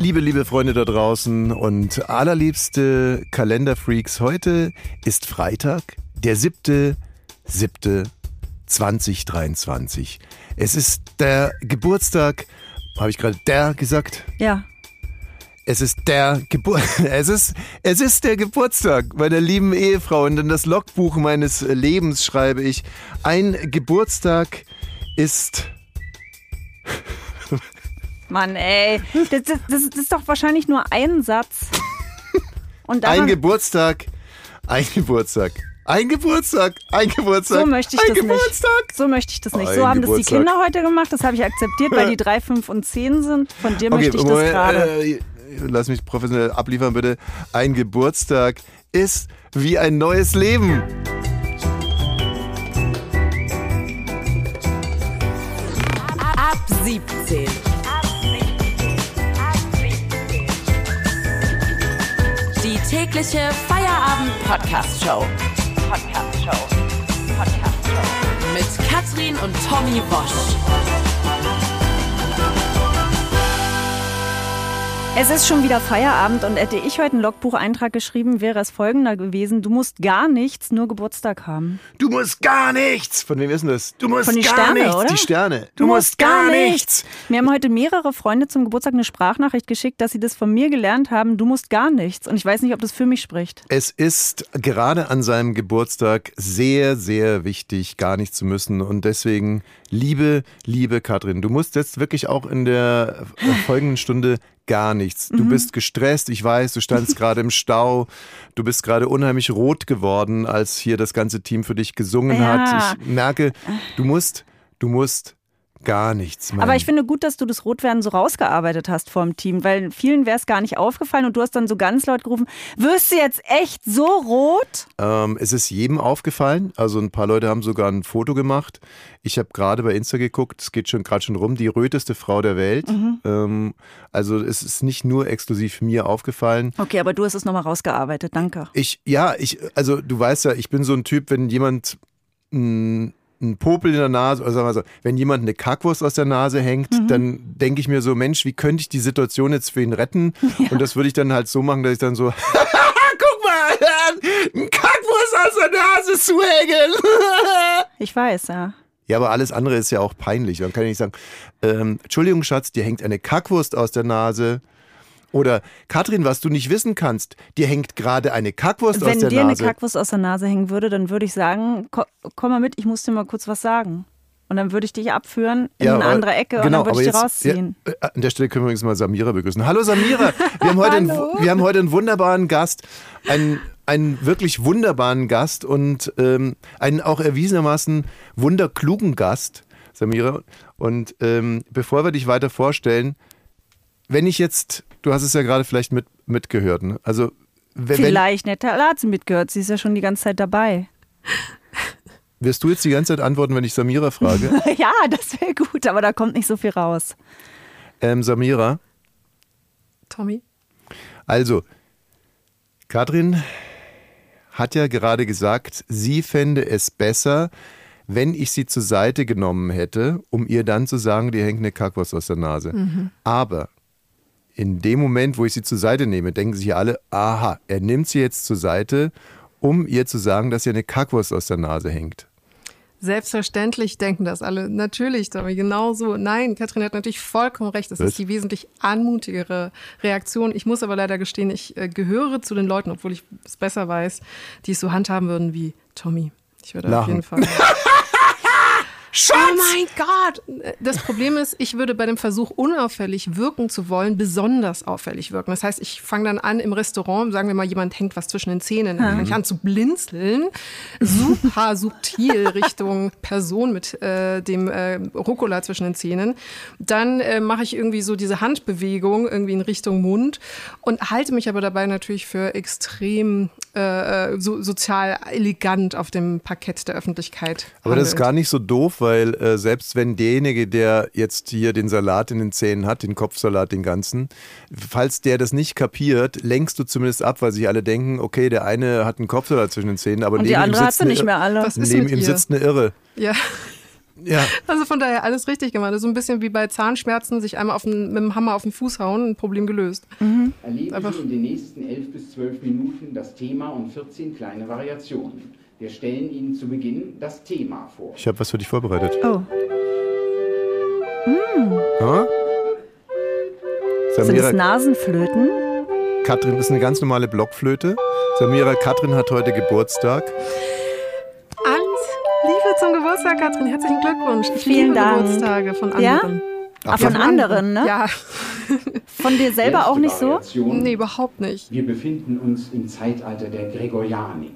Liebe, liebe Freunde da draußen und allerliebste Kalenderfreaks, heute ist Freitag, der siebte, siebte 2023. Es ist der Geburtstag, habe ich gerade der gesagt? Ja. Es ist der Gebur es ist es ist der Geburtstag meiner lieben Ehefrau und in das Logbuch meines Lebens schreibe ich ein Geburtstag ist Mann, ey. Das, das, das, ist doch wahrscheinlich nur ein Satz. Und ein Geburtstag, ein Geburtstag. Ein Geburtstag, ein Geburtstag. So möchte ich ein das Geburtstag. nicht. So möchte ich das nicht. Ein so haben das die Geburtstag. Kinder heute gemacht. Das habe ich akzeptiert, weil die 3, 5 und 10 sind. Von dir möchte ich das Moment, gerade. äh, lass mich professionell abliefern, bitte. Ein Geburtstag ist wie ein neues Leben. Tägliche Feierabend-Podcast-Show. Podcast-Show. Podcast-Show. Mit Katrin und Tommy Bosch. Es ist schon wieder Feierabend und hätte ich heute einen Logbucheintrag geschrieben, wäre es folgender gewesen. Du musst gar nichts, nur Geburtstag haben. Du musst gar nichts. Von wem ist denn das? Du musst Von die gar Sterne, nichts. oder? Die Sterne. Du, musst gar nichts. Mir haben heute mehrere Freunde zum Geburtstag eine Sprachnachricht geschickt, dass sie das von mir gelernt haben. Du musst gar nichts. Und ich weiß nicht, ob das für mich spricht. Es ist gerade an seinem Geburtstag sehr, sehr wichtig, gar nichts zu müssen. Und deswegen, liebe, liebe Katrin, du musst jetzt wirklich auch in der folgenden Stunde gar nichts. Du bist gestresst, ich weiß, du standst gerade im Stau, du bist gerade unheimlich rot geworden, als hier das ganze Team für dich gesungen Ja. hat. Ich merke, du musst, du musst gar nichts. Mann. Aber ich finde gut, dass du das Rotwerden so rausgearbeitet hast vor dem Team, weil vielen wäre es gar nicht aufgefallen und du hast dann so ganz laut gerufen, wirst du jetzt echt so rot? Ähm, es ist jedem aufgefallen. Also ein paar Leute haben sogar ein Foto gemacht. Ich habe gerade bei Insta geguckt, es geht schon gerade schon rum, die röteste Frau der Welt. Mhm. Ähm, also es ist nicht nur exklusiv mir aufgefallen. Okay, aber du hast es nochmal rausgearbeitet, danke. Ich, ja, ich, also du weißt ja, ich bin so ein Typ, wenn jemand mh, einen Popel in der Nase, oder sagen wir so, wenn jemand eine Kackwurst aus der Nase hängt, Mhm. dann denke ich mir so, Mensch, wie könnte ich die Situation jetzt für ihn retten? Und das würde ich dann halt so machen, dass ich dann so, guck mal, ein Kackwurst aus der Nase zu hängen. Ich weiß, ja. Ja, aber alles andere ist ja auch peinlich. Dann kann ich nicht sagen, ähm, Entschuldigung, Schatz, dir hängt eine Kackwurst aus der Nase. Oder Katrin, was du nicht wissen kannst, dir hängt gerade eine Kackwurst aus Wenn der dir eine Nase. Kackwurst aus der Nase hängen würde, dann würde ich sagen, ko komm mal mit, ich muss dir mal kurz was sagen. Und dann würde ich dich abführen in Ja, eine andere Ecke und genau, dann würde ich dich rausziehen. Ja, äh, an der Stelle können wir übrigens mal Samira begrüßen. Hallo Samira, wir haben heute, einen, wir haben heute einen wunderbaren Gast, einen, einen wirklich wunderbaren Gast und ähm, einen auch erwiesenermaßen wunderklugen Gast, Samira. Und ähm, bevor wir dich weiter vorstellen, wenn ich jetzt, du hast es ja gerade vielleicht mit, mitgehört, ne? also wenn, Vielleicht, ne? Da hat sie mitgehört, sie ist ja schon die ganze Zeit dabei. wirst du jetzt die ganze Zeit antworten, wenn ich Samira frage? ja, das wäre gut, aber da kommt nicht so viel raus. ähm, Samira, Tommy? Also, Katrin hat ja gerade gesagt, sie fände es besser, wenn ich sie zur Seite genommen hätte, um ihr dann zu sagen, dir hängt eine Kackwurst aus der Nase. Aber in dem Moment, wo ich sie zur Seite nehme, denken sich alle, aha, er nimmt sie jetzt zur Seite, um ihr zu sagen, dass ihr eine Kackwurst aus der Nase hängt. Selbstverständlich denken das alle. Natürlich, Tommy, genau so. Nein, Katrin hat natürlich vollkommen recht. Das Was? ist die wesentlich anmutigere Reaktion. Ich muss aber leider gestehen, ich äh, gehöre zu den Leuten, obwohl ich es besser weiß, die es so handhaben würden wie Tommy. Ich würde auf Lachen. jeden Fall. Schatz! Oh mein Gott! Das Problem ist, ich würde bei dem Versuch, unauffällig wirken zu wollen, besonders auffällig wirken. Das heißt, ich fange dann an im Restaurant, sagen wir mal, jemand hängt was zwischen den Zähnen, dann fange ich an zu blinzeln, super subtil Richtung Person mit äh, dem äh, Rucola zwischen den Zähnen. Dann äh, mache ich irgendwie so diese Handbewegung irgendwie in Richtung Mund und halte mich aber dabei natürlich für extrem äh, so, sozial elegant auf dem Parkett der Öffentlichkeit. Aber das ist handelt. gar nicht so doof, weil äh, selbst wenn derjenige, der jetzt hier den Salat in den Zähnen hat, den Kopfsalat, den ganzen, falls der das nicht kapiert, lenkst du zumindest ab, weil sich alle denken, okay, der eine hat einen Kopfsalat zwischen den Zähnen, aber Und die neben ihm andere hat sitzt sie eine nicht mehr alle. Was ist Neben ihm ihr? sitzt eine Irre. Ja. Ja. Also von daher alles richtig gemacht. So ein bisschen wie bei Zahnschmerzen, sich einmal auf den, mit dem Hammer auf den Fuß hauen, ein Problem gelöst. Erleben Aber- Sie in den nächsten 11 bis 12 Minuten das Thema und 14 kleine Variationen. Wir stellen Ihnen zu Beginn das Thema vor. Ich habe was für dich vorbereitet. Oh, Ja? sind Samira, es Nasenflöten? Katrin ist eine ganz normale Blockflöte. Samira, Katrin hat heute Geburtstag. Alles Liebe zum Geburtstag, Katrin. Herzlichen Glückwunsch. Ich Vielen liebe Dank. Geburtstage von Ja? anderen. Ah, von anderen, ne? Ja, Von dir selber auch nicht so? Nee, überhaupt nicht. Wir befinden uns im Zeitalter der Gregorianik.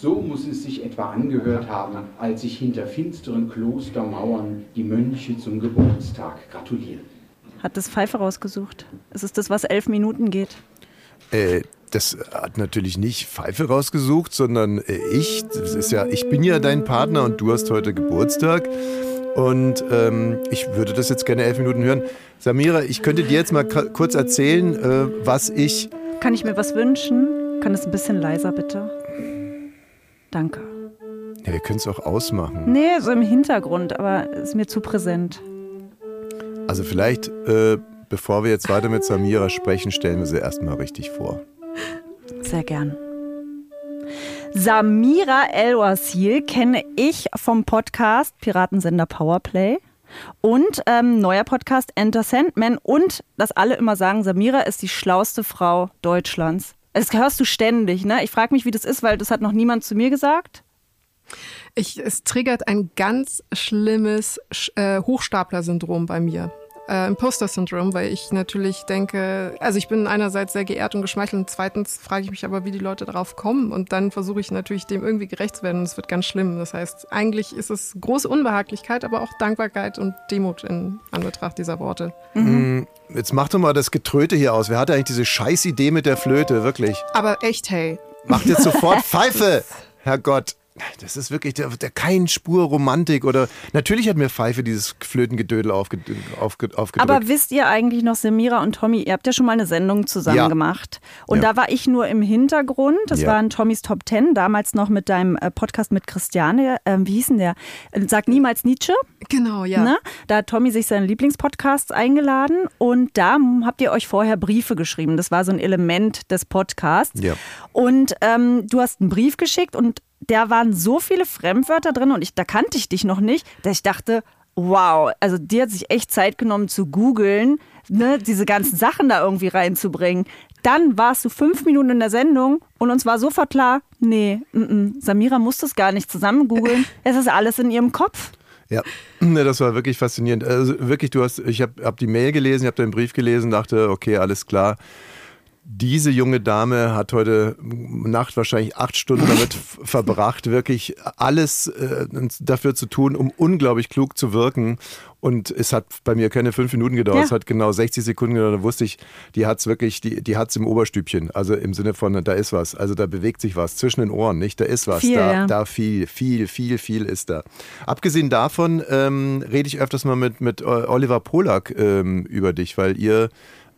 So muss es sich etwa angehört haben, als sich hinter finsteren Klostermauern die Mönche zum Geburtstag gratulierten. Hat das Pfeife rausgesucht. Es ist das, was elf Minuten geht. Äh, das hat natürlich nicht Pfeife rausgesucht, sondern äh, ich. Das ist ja, ich bin ja dein Partner und du hast heute Geburtstag. Und ähm, ich würde das jetzt gerne elf Minuten hören. Samira, ich könnte dir jetzt mal kurz erzählen, äh, was ich. Kann ich mir was wünschen? Kann es ein bisschen leiser, bitte? Danke. Ja, wir können es auch ausmachen. Nee, so im Hintergrund, aber ist mir zu präsent. Also vielleicht, äh, bevor wir jetzt weiter mit Samira sprechen, stellen wir sie erstmal richtig vor. Sehr gern. Samira El-Wasil kenne ich vom Podcast Piratensender Powerplay und ähm, neuer Podcast Enter Sandman und dass alle immer sagen, Samira ist die schlauste Frau Deutschlands. Das hörst du ständig, ne? Ich frage mich, wie das ist, weil das hat noch niemand zu mir gesagt. Ich, es triggert ein ganz schlimmes Sch- äh, Hochstapler-Syndrom bei mir. Äh, Imposter-Syndrom, weil ich natürlich denke, also ich bin einerseits sehr geehrt und geschmeichelt und zweitens frage ich mich aber, wie die Leute darauf kommen und dann versuche ich natürlich dem irgendwie gerecht zu werden und es wird ganz schlimm. Das heißt, eigentlich ist es große Unbehaglichkeit, aber auch Dankbarkeit und Demut in Anbetracht dieser Worte. Jetzt mach doch mal das Getröte hier aus. Wer hatte eigentlich diese scheiß Idee mit der Flöte? Wirklich. Aber echt, hey, Macht jetzt sofort Pfeife! Herrgott. Das ist wirklich der, der kein Spur Romantik oder natürlich hat mir Pfeife dieses Flötengedödel aufge, aufge, aufgedrückt. Aber wisst ihr eigentlich noch, Samira und Tommy, ihr habt ja schon mal eine Sendung zusammen Ja. gemacht. Und Ja. da war ich nur im Hintergrund. Das Ja. waren Tommys Top Ten, damals noch mit deinem äh, Podcast mit Christiane. Ähm, wie hieß denn der? Äh, Sag niemals Nietzsche. genau, ja. Ne? Da hat Tommy sich seinen Lieblingspodcasts eingeladen und da habt ihr euch vorher Briefe geschrieben. Das war so ein Element des Podcasts. Ja. Und ähm, du hast einen Brief geschickt und da waren so viele Fremdwörter drin und ich, da kannte ich dich noch nicht, dass ich dachte, wow, also dir hat sich echt Zeit genommen zu googeln, ne, diese ganzen Sachen da irgendwie reinzubringen. Dann warst du fünf Minuten in der Sendung und uns war sofort klar, nee, mm -mm, Samira muss das gar nicht zusammen googeln. Es ist alles in ihrem Kopf. Ja, ne, das war wirklich faszinierend. Also wirklich, du hast, ich habe hab die Mail gelesen, ich habe deinen Brief gelesen, dachte, okay, alles klar. Diese junge Dame hat heute Nacht wahrscheinlich acht Stunden damit verbracht, wirklich alles äh, dafür zu tun, um unglaublich klug zu wirken. Und es hat bei mir keine fünf Minuten gedauert, Ja. es hat genau 60 Sekunden gedauert. Da wusste ich, die hat es wirklich, die, die hat es im Oberstübchen. Also im Sinne von, da ist was. Also da bewegt sich was zwischen den Ohren, nicht? Da ist was. Viel, da, ja. da viel, viel, viel, viel ist da. Abgesehen davon ähm, rede ich öfters mal mit, mit äh, Oliver Polak ähm, über dich, weil ihr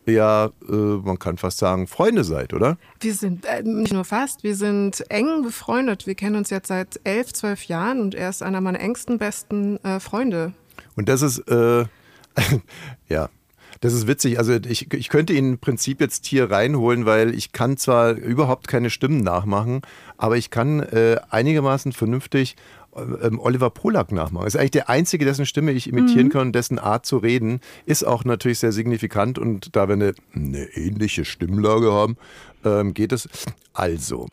ja, äh, man kann fast sagen, Freunde seid, oder? Wir sind äh, nicht nur fast, wir sind eng befreundet. Wir kennen uns jetzt seit elf, zwölf Jahren und er ist einer meiner engsten, besten äh, Freunde. Und das ist, äh, ja, das ist witzig. Also ich, ich könnte ihn im Prinzip jetzt hier reinholen, weil ich kann zwar überhaupt keine Stimmen nachmachen, aber ich kann einigermaßen vernünftig Oliver Polak nachmachen. Ist eigentlich der einzige, dessen Stimme ich imitieren kann und dessen Art zu reden, ist auch natürlich sehr signifikant und da wir eine, eine ähnliche Stimmlage haben, ähm, geht es. Also,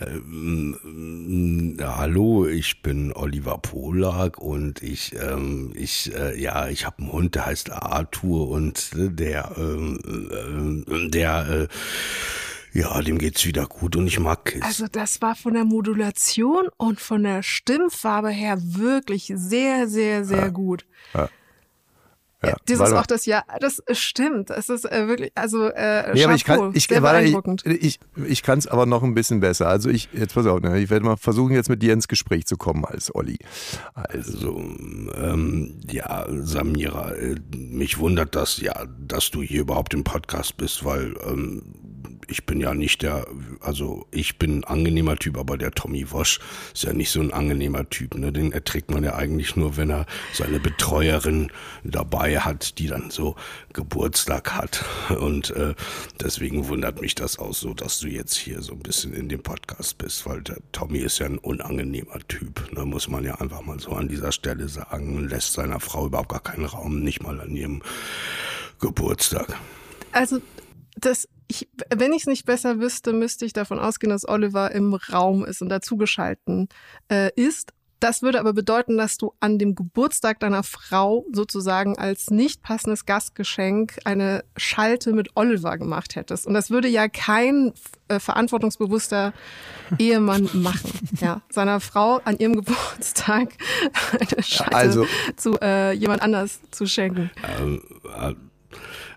Ähm, ja, hallo, ich bin Oliver Polak und ich, ähm, ich, äh, ja, ich habe einen Hund, der heißt Arthur und äh, der, ähm, äh, der, äh, ja, dem geht's wieder gut und ich mag Kiss. Also das war von der Modulation und von der Stimmfarbe her wirklich sehr, sehr, sehr gut. ja. Ja, das warte ist mal. auch das Ja, das stimmt. Es ist äh, wirklich, also äh, Nee, aber ich kann, ich, sehr beeindruckend. ich, ich, ich kann es aber noch ein bisschen besser. Also ich, jetzt pass auf, ne, ich werde mal versuchen, jetzt mit dir ins Gespräch zu kommen als Olli. Also, Also, ähm, ja, Samira, äh, mich wundert das ja, dass du hier überhaupt im Podcast bist, weil ähm, ich bin ja nicht der, also ich bin ein angenehmer Typ, aber der Tommy Wosch ist ja nicht so ein angenehmer Typ. Ne? Den erträgt man ja eigentlich nur, wenn er seine Betreuerin dabei hat, die dann so Geburtstag hat. Und äh, deswegen wundert mich das auch so, dass du jetzt hier so ein bisschen in dem Podcast bist, weil der Tommy ist ja ein unangenehmer Typ. Ne? Muss man ja einfach mal so an dieser Stelle sagen. Lässt seiner Frau überhaupt gar keinen Raum, nicht mal an ihrem Geburtstag. Also, das, ich, wenn ich es nicht besser wüsste, müsste ich davon ausgehen, dass Oliver im Raum ist und dazugeschalten äh, ist. Das würde aber bedeuten, dass du an dem Geburtstag deiner Frau sozusagen als nicht passendes Gastgeschenk eine Schalte mit Oliver gemacht hättest. Und das würde ja kein äh, verantwortungsbewusster Ehemann machen, ja, seiner Frau an ihrem Geburtstag eine Schalte Also- zu äh, jemand anders zu schenken. Ähm, äh,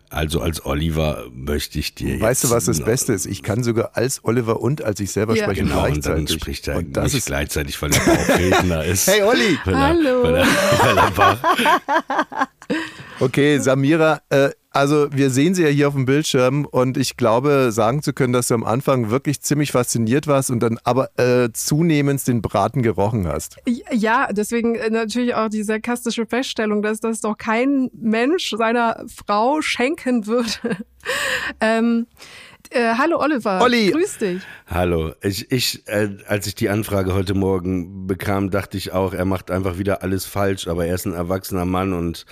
Also als Oliver möchte ich dir Weißt du, jetzt was das Beste ist? Ich kann sogar als Oliver und als ich selber Ja. sprechen Genau, und gleichzeitig. dann spricht er Und das nicht ist gleichzeitig, weil er Bauchredner ist. Hey Olli! Weil er, Hallo. Weil er, weil er Okay, Samira, äh, also wir sehen sie ja hier auf dem Bildschirm und ich glaube, sagen zu können, dass du am Anfang wirklich ziemlich fasziniert warst und dann aber äh, zunehmend den Braten gerochen hast. Ja, deswegen äh, natürlich auch die sarkastische Feststellung, dass das doch kein Mensch seiner Frau schenken würde. ähm, äh, hallo Oliver. Olli. Grüß dich. Hallo, ich, ich äh, als ich die Anfrage heute Morgen bekam, dachte ich auch, er macht einfach wieder alles falsch, aber er ist ein erwachsener Mann und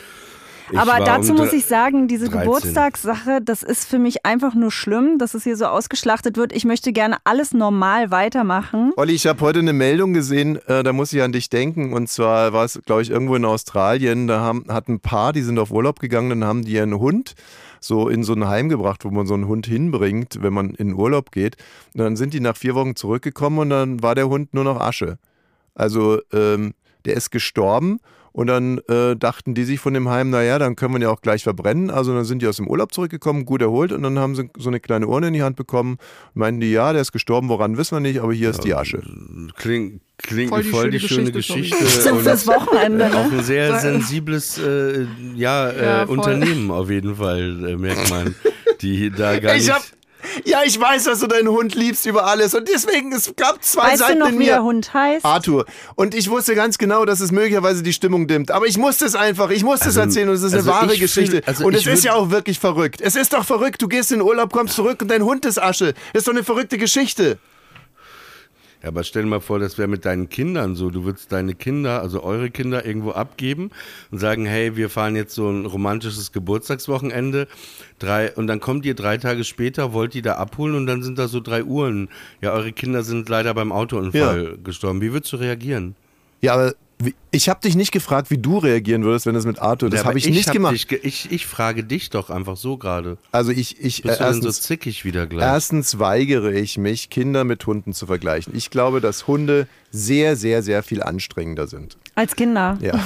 ich Aber dazu muss ich sagen, diese 13. Geburtstagssache, das ist für mich einfach nur schlimm, dass es hier so ausgeschlachtet wird. Ich möchte gerne alles normal weitermachen. Olli, ich habe heute eine Meldung gesehen, äh, da muss ich an dich denken. Und zwar war es, glaube ich, irgendwo in Australien. Da haben, hat ein Paar, die sind auf Urlaub gegangen, dann haben die einen Hund so in so ein Heim gebracht, wo man so einen Hund hinbringt, wenn man in Urlaub geht. Und dann sind die nach vier Wochen zurückgekommen und dann war der Hund nur noch Asche. Also ähm, der ist gestorben und dann äh, dachten die sich von dem Heim, naja, dann können wir ihn ja auch gleich verbrennen. Also dann sind die aus dem Urlaub zurückgekommen, gut erholt und dann haben sie so eine kleine Urne in die Hand bekommen und meinten die, ja, der ist gestorben, woran wissen wir nicht, aber hier ist die Asche. Klingt, klingt Voll wie die voll die schöne schöne Geschichte, Geschichte. Und fürs Wochenende, auch ne? ein sehr sensibles äh, ja, äh, Ja. Unternehmen auf jeden Fall, äh, merkt man. Die da gar Ich nicht. Ja, ich weiß, dass du deinen Hund liebst über alles und deswegen, es gab zwei Weißt du Seiten noch, in wie der mir. Hund heißt? Arthur. Und ich wusste ganz genau, dass es möglicherweise die Stimmung dimmt. Aber ich musste es einfach, ich musste Also, es erzählen und es ist also eine wahre ich Geschichte. fühl- also und es ist ja auch wirklich verrückt. Es ist doch verrückt. Du gehst in den Urlaub, kommst zurück und dein Hund ist Asche. Das ist doch eine verrückte Geschichte. Ja, aber stell dir mal vor, das wäre mit deinen Kindern so. Du würdest deine Kinder, also eure Kinder, irgendwo abgeben und sagen, hey, wir fahren jetzt so ein romantisches Geburtstagswochenende. Drei, und dann kommt ihr drei Tage später, wollt die da abholen und dann sind da so drei Uhren. Ja, eure Kinder sind leider beim Autounfall gestorben. Wie würdest du reagieren? Ja, aber ich habe dich nicht gefragt, wie du reagieren würdest, wenn es mit Arthur. Das Ja, habe ich nicht hab gemacht. Dich, ich, ich frage dich doch einfach so gerade. also ich, ich Bist äh, du denn so erstens, zickig wieder gleich? erstens weigere ich mich, Kinder mit Hunden zu vergleichen. Ich glaube, dass Hunde sehr, sehr, sehr viel anstrengender sind. Als Kinder. Ja.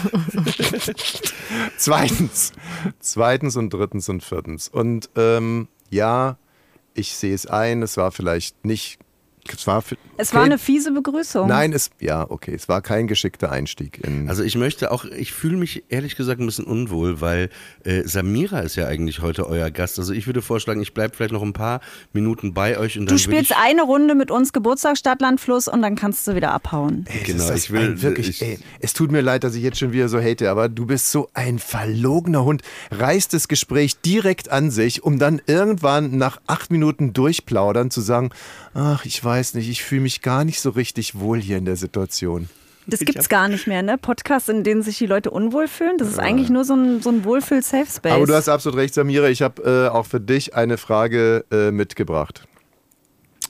Zweitens. Zweitens und drittens und viertens. Und ähm, ja, ich sehe es ein, es war vielleicht nicht. Es war, Es war eine fiese Begrüßung. Nein, es, ja, okay, es war kein geschickter Einstieg. In, Also ich möchte auch, ich fühle mich ehrlich gesagt ein bisschen unwohl, weil äh, Samira ist ja eigentlich heute euer Gast. Also ich würde vorschlagen, ich bleibe vielleicht noch ein paar Minuten bei euch und dann Du spielst eine Runde mit uns Geburtstag Stadt, Land, Fluss und dann kannst du wieder abhauen. Ey, genau, ich will- wirklich, ich- ey, es tut mir leid, dass ich jetzt schon wieder so hate, aber du bist so ein verlogener Hund. Reißt das Gespräch direkt an sich, um dann irgendwann nach acht Minuten durchplaudern zu sagen, ach, ich weiß nicht, ich fühle mich gar nicht so richtig wohl hier in der Situation. Das gibt's gar nicht mehr, ne? Podcasts, in denen sich die Leute unwohl fühlen. Das ist eigentlich nur so ein, so ein Wohlfühl-Safe-Space. Aber du hast absolut recht, Samira. Ich habe äh, auch für dich eine Frage äh, mitgebracht.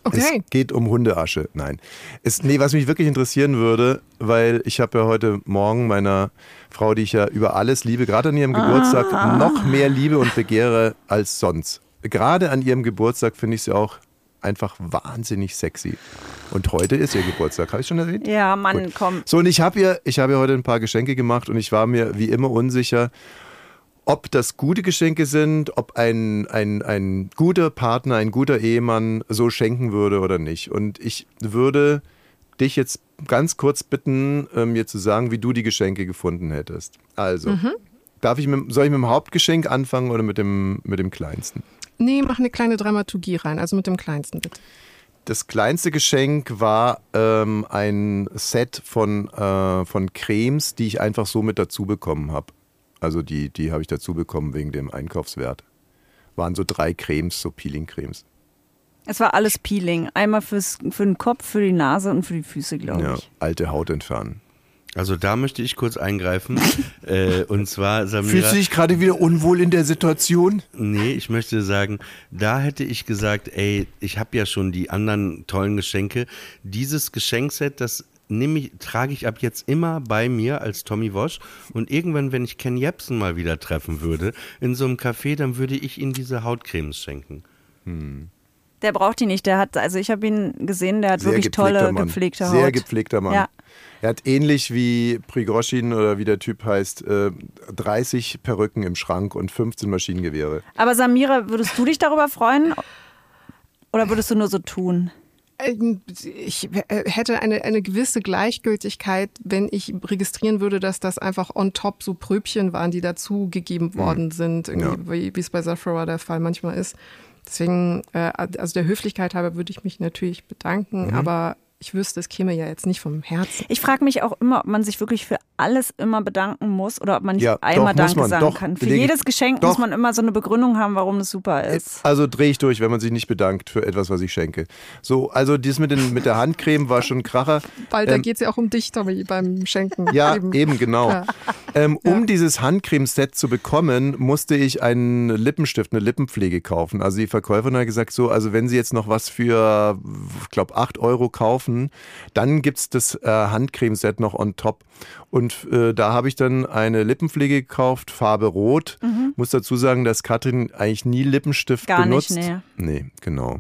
Okay. Es geht um Hundeasche. Nein. Es, nee, was mich wirklich interessieren würde, weil ich habe ja heute Morgen meiner Frau, die ich ja über alles liebe, gerade an ihrem Geburtstag noch mehr liebe und begehre als sonst. Gerade an ihrem Geburtstag finde ich sie auch einfach wahnsinnig sexy. Und heute ist ihr Geburtstag, habe ich schon erwähnt? ja, Mann, Gut. komm. So, und ich habe ihr, ich habe ihr heute ein paar Geschenke gemacht und ich war mir wie immer unsicher, ob das gute Geschenke sind, ob ein, ein, ein guter Partner, ein guter Ehemann so schenken würde oder nicht. Und ich würde dich jetzt ganz kurz bitten, äh, mir zu sagen, wie du die Geschenke gefunden hättest. Also, Darf ich mit, soll ich mit dem Hauptgeschenk anfangen oder mit dem, mit dem kleinsten? Nee, mach eine kleine Dramaturgie rein, also mit dem kleinsten bitte. Das kleinste Geschenk war ähm, ein Set von, äh, von Cremes, die ich einfach so mit dazu bekommen habe. Also die, die habe ich dazu bekommen wegen dem Einkaufswert. Waren so drei Cremes, so Peeling-Cremes. Es war alles Peeling. Einmal fürs, für den Kopf, für die Nase und für die Füße, glaube Ja, ich. alte Haut entfernen. Also da möchte ich kurz eingreifen. äh, und zwar, Samira. Fühlst du dich gerade wieder unwohl in der Situation? Nee, ich möchte sagen, da hätte ich gesagt, ey, ich habe ja schon die anderen tollen Geschenke. Dieses Geschenkset, das nehme ich, trage ich ab jetzt immer bei mir als Tommy Wosch. Und irgendwann, wenn ich Ken Jebsen mal wieder treffen würde, in so einem Café, dann würde ich ihm diese Hautcremes schenken. Der braucht die nicht. Der hat, also ich habe ihn gesehen, der hat Sehr wirklich tolle, Mann. gepflegte Haut. Sehr gepflegter Mann. Ja. Er hat ähnlich wie Prigoschin oder wie der Typ heißt, äh, 30 Perücken im Schrank und 15 Maschinengewehre. Aber Samira, würdest du dich darüber freuen? Oder würdest du nur so tun? Ähm, Ich äh, hätte eine, eine gewisse Gleichgültigkeit, wenn ich registrieren würde, dass das einfach on top so Pröbchen waren, die dazugegeben worden sind, irgendwie, wie, wie es bei Sephora der Fall manchmal ist. Deswegen, äh, also der Höflichkeit halber würde ich mich natürlich bedanken, aber ich wüsste, es käme ja jetzt nicht vom Herzen. Ich frage mich auch immer, ob man sich wirklich für alles immer bedanken muss oder ob man nicht Ja, einmal doch, Danke man. sagen Doch, kann. Für jedes Geschenk doch. muss man immer so eine Begründung haben, warum es super ist. Also drehe ich durch, wenn man sich nicht bedankt für etwas, was ich schenke. So, also das mit, den, mit der Handcreme war schon ein Kracher. Weil da Ähm, geht es ja auch um dich, Tommy, beim Schenken. Ja, eben, genau. Ja. Ähm, um dieses Handcremeset zu bekommen, musste ich einen Lippenstift, eine Lippenpflege kaufen. Also die Verkäuferin hat gesagt, so, also wenn Sie jetzt noch was für, ich glaube, 8 Euro kaufen, dann gibt es das äh, Handcremeset noch on top. Und äh, da habe ich dann eine Lippenpflege gekauft, Farbe Rot. Muss dazu sagen, dass Katrin eigentlich nie Lippenstift Gar nicht, benutzt. nee. Nee, genau.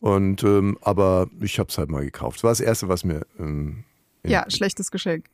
Und ähm, aber ich habe es halt mal gekauft. Das war das Erste, was mir ähm, Ja, schlechtes Geschenk.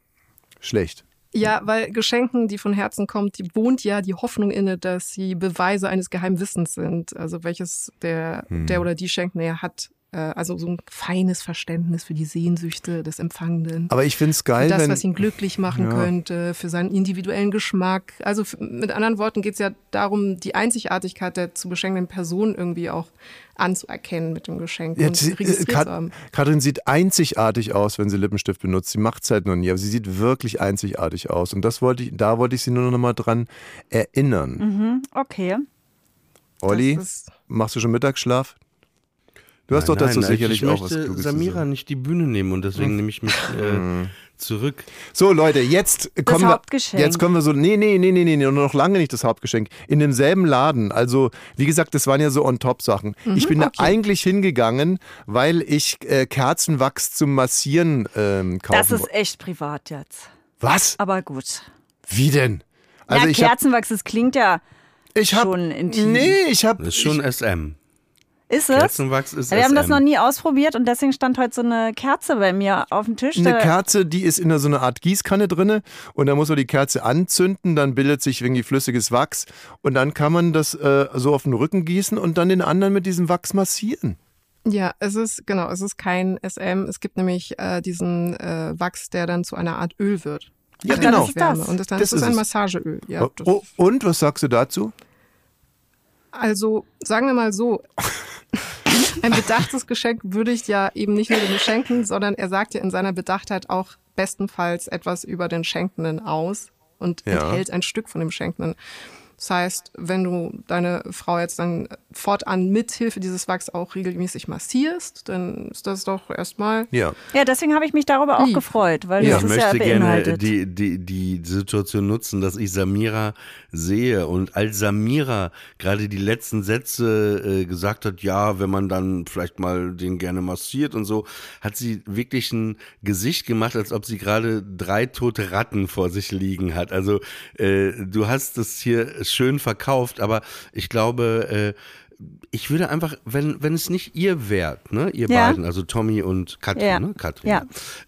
schlecht. Ja, weil Geschenken, die von Herzen kommt, die wohnt ja die Hoffnung inne, dass sie Beweise eines geheimen Wissens sind. Also welches der, Hm. der oder die Schenkende hat. Äh, Also so ein feines Verständnis für die Sehnsüchte des Empfangenden. Aber ich finde es Für geil, das, wenn. was ihn glücklich machen Ja. könnte, für seinen individuellen Geschmack. Also mit anderen Worten geht es ja darum, die Einzigartigkeit der zu beschenkenden Person irgendwie auch anzuerkennen mit dem Geschenk und Jetzt, äh, registriert Kat zu haben. Katrin sieht einzigartig aus, wenn sie Lippenstift benutzt. Sie macht es halt noch nie, aber sie sieht wirklich einzigartig aus. Und das wollte ich, da wollte ich sie nur noch mal dran erinnern. Mhm, okay. Olli, machst du schon Mittagsschlaf? Du hast Nein, doch dazu nein, sicherlich ich auch was möchte Kluges Samira sagen. nicht die Bühne nehmen und deswegen nehme ich mich äh, zurück. So, Leute, jetzt kommen wir. Hauptgeschenk. Jetzt kommen wir so. Nee, nee, nee, nee, nee, nee, noch lange nicht das Hauptgeschenk. In demselben Laden. Also, wie gesagt, das waren ja so On-Top-Sachen. ich bin da eigentlich hingegangen, weil ich äh, Kerzenwachs zum Massieren ähm, kaufen Das ist echt privat jetzt. Was? Aber gut. Wie denn? Also ja, ich Kerzenwachs, das klingt ja. ich hab, schon intim. Nee, ich habe Das ist schon SM. Ist es? Kerzenwachs ist wir haben das SM. noch nie ausprobiert und deswegen stand heute so eine Kerze bei mir auf dem Tisch. eine Kerze, die ist in so einer Art Gießkanne drinne und da muss man die Kerze anzünden, dann bildet sich irgendwie flüssiges Wachs und dann kann man das äh, so auf den Rücken gießen und dann den anderen mit diesem Wachs massieren. Ja, es ist, genau, es ist kein SM. Es gibt nämlich äh, diesen äh, Wachs, der dann zu einer Art Öl wird. Ja, Ach, genau. das ist das. Und dann Das ist es ist ein es. Massageöl. Ja, das oh, und was sagst du dazu? Also sagen wir mal so, ein bedachtes Geschenk würde ich ja eben nicht nur dem schenken, sondern er sagt ja in seiner Bedachtheit auch bestenfalls etwas über den Schenkenden aus und Ja. enthält ein Stück von dem Schenkenden. Das heißt, wenn du deine Frau jetzt dann fortan mithilfe dieses Wachs auch regelmäßig massierst, dann ist das doch erstmal Ja. Ja, deswegen habe ich mich darüber auch Lieb. gefreut, weil Ja, das ich ist ja möchte gerne beinhaltet. die, die, die Situation nutzen, dass ich Samira sehe. Und als Samira gerade die letzten Sätze äh, gesagt hat, ja, wenn man dann vielleicht mal den gerne massiert und so, hat sie wirklich ein Gesicht gemacht, als ob sie gerade drei tote Ratten vor sich liegen hat. Also äh, du hast das hier schön verkauft, aber ich glaube, äh, ich würde einfach, wenn, wenn es nicht ihr wärt, ne, ihr Ja. beiden, also Tommy und Katrin, Ja. ne, Katrin. Ja.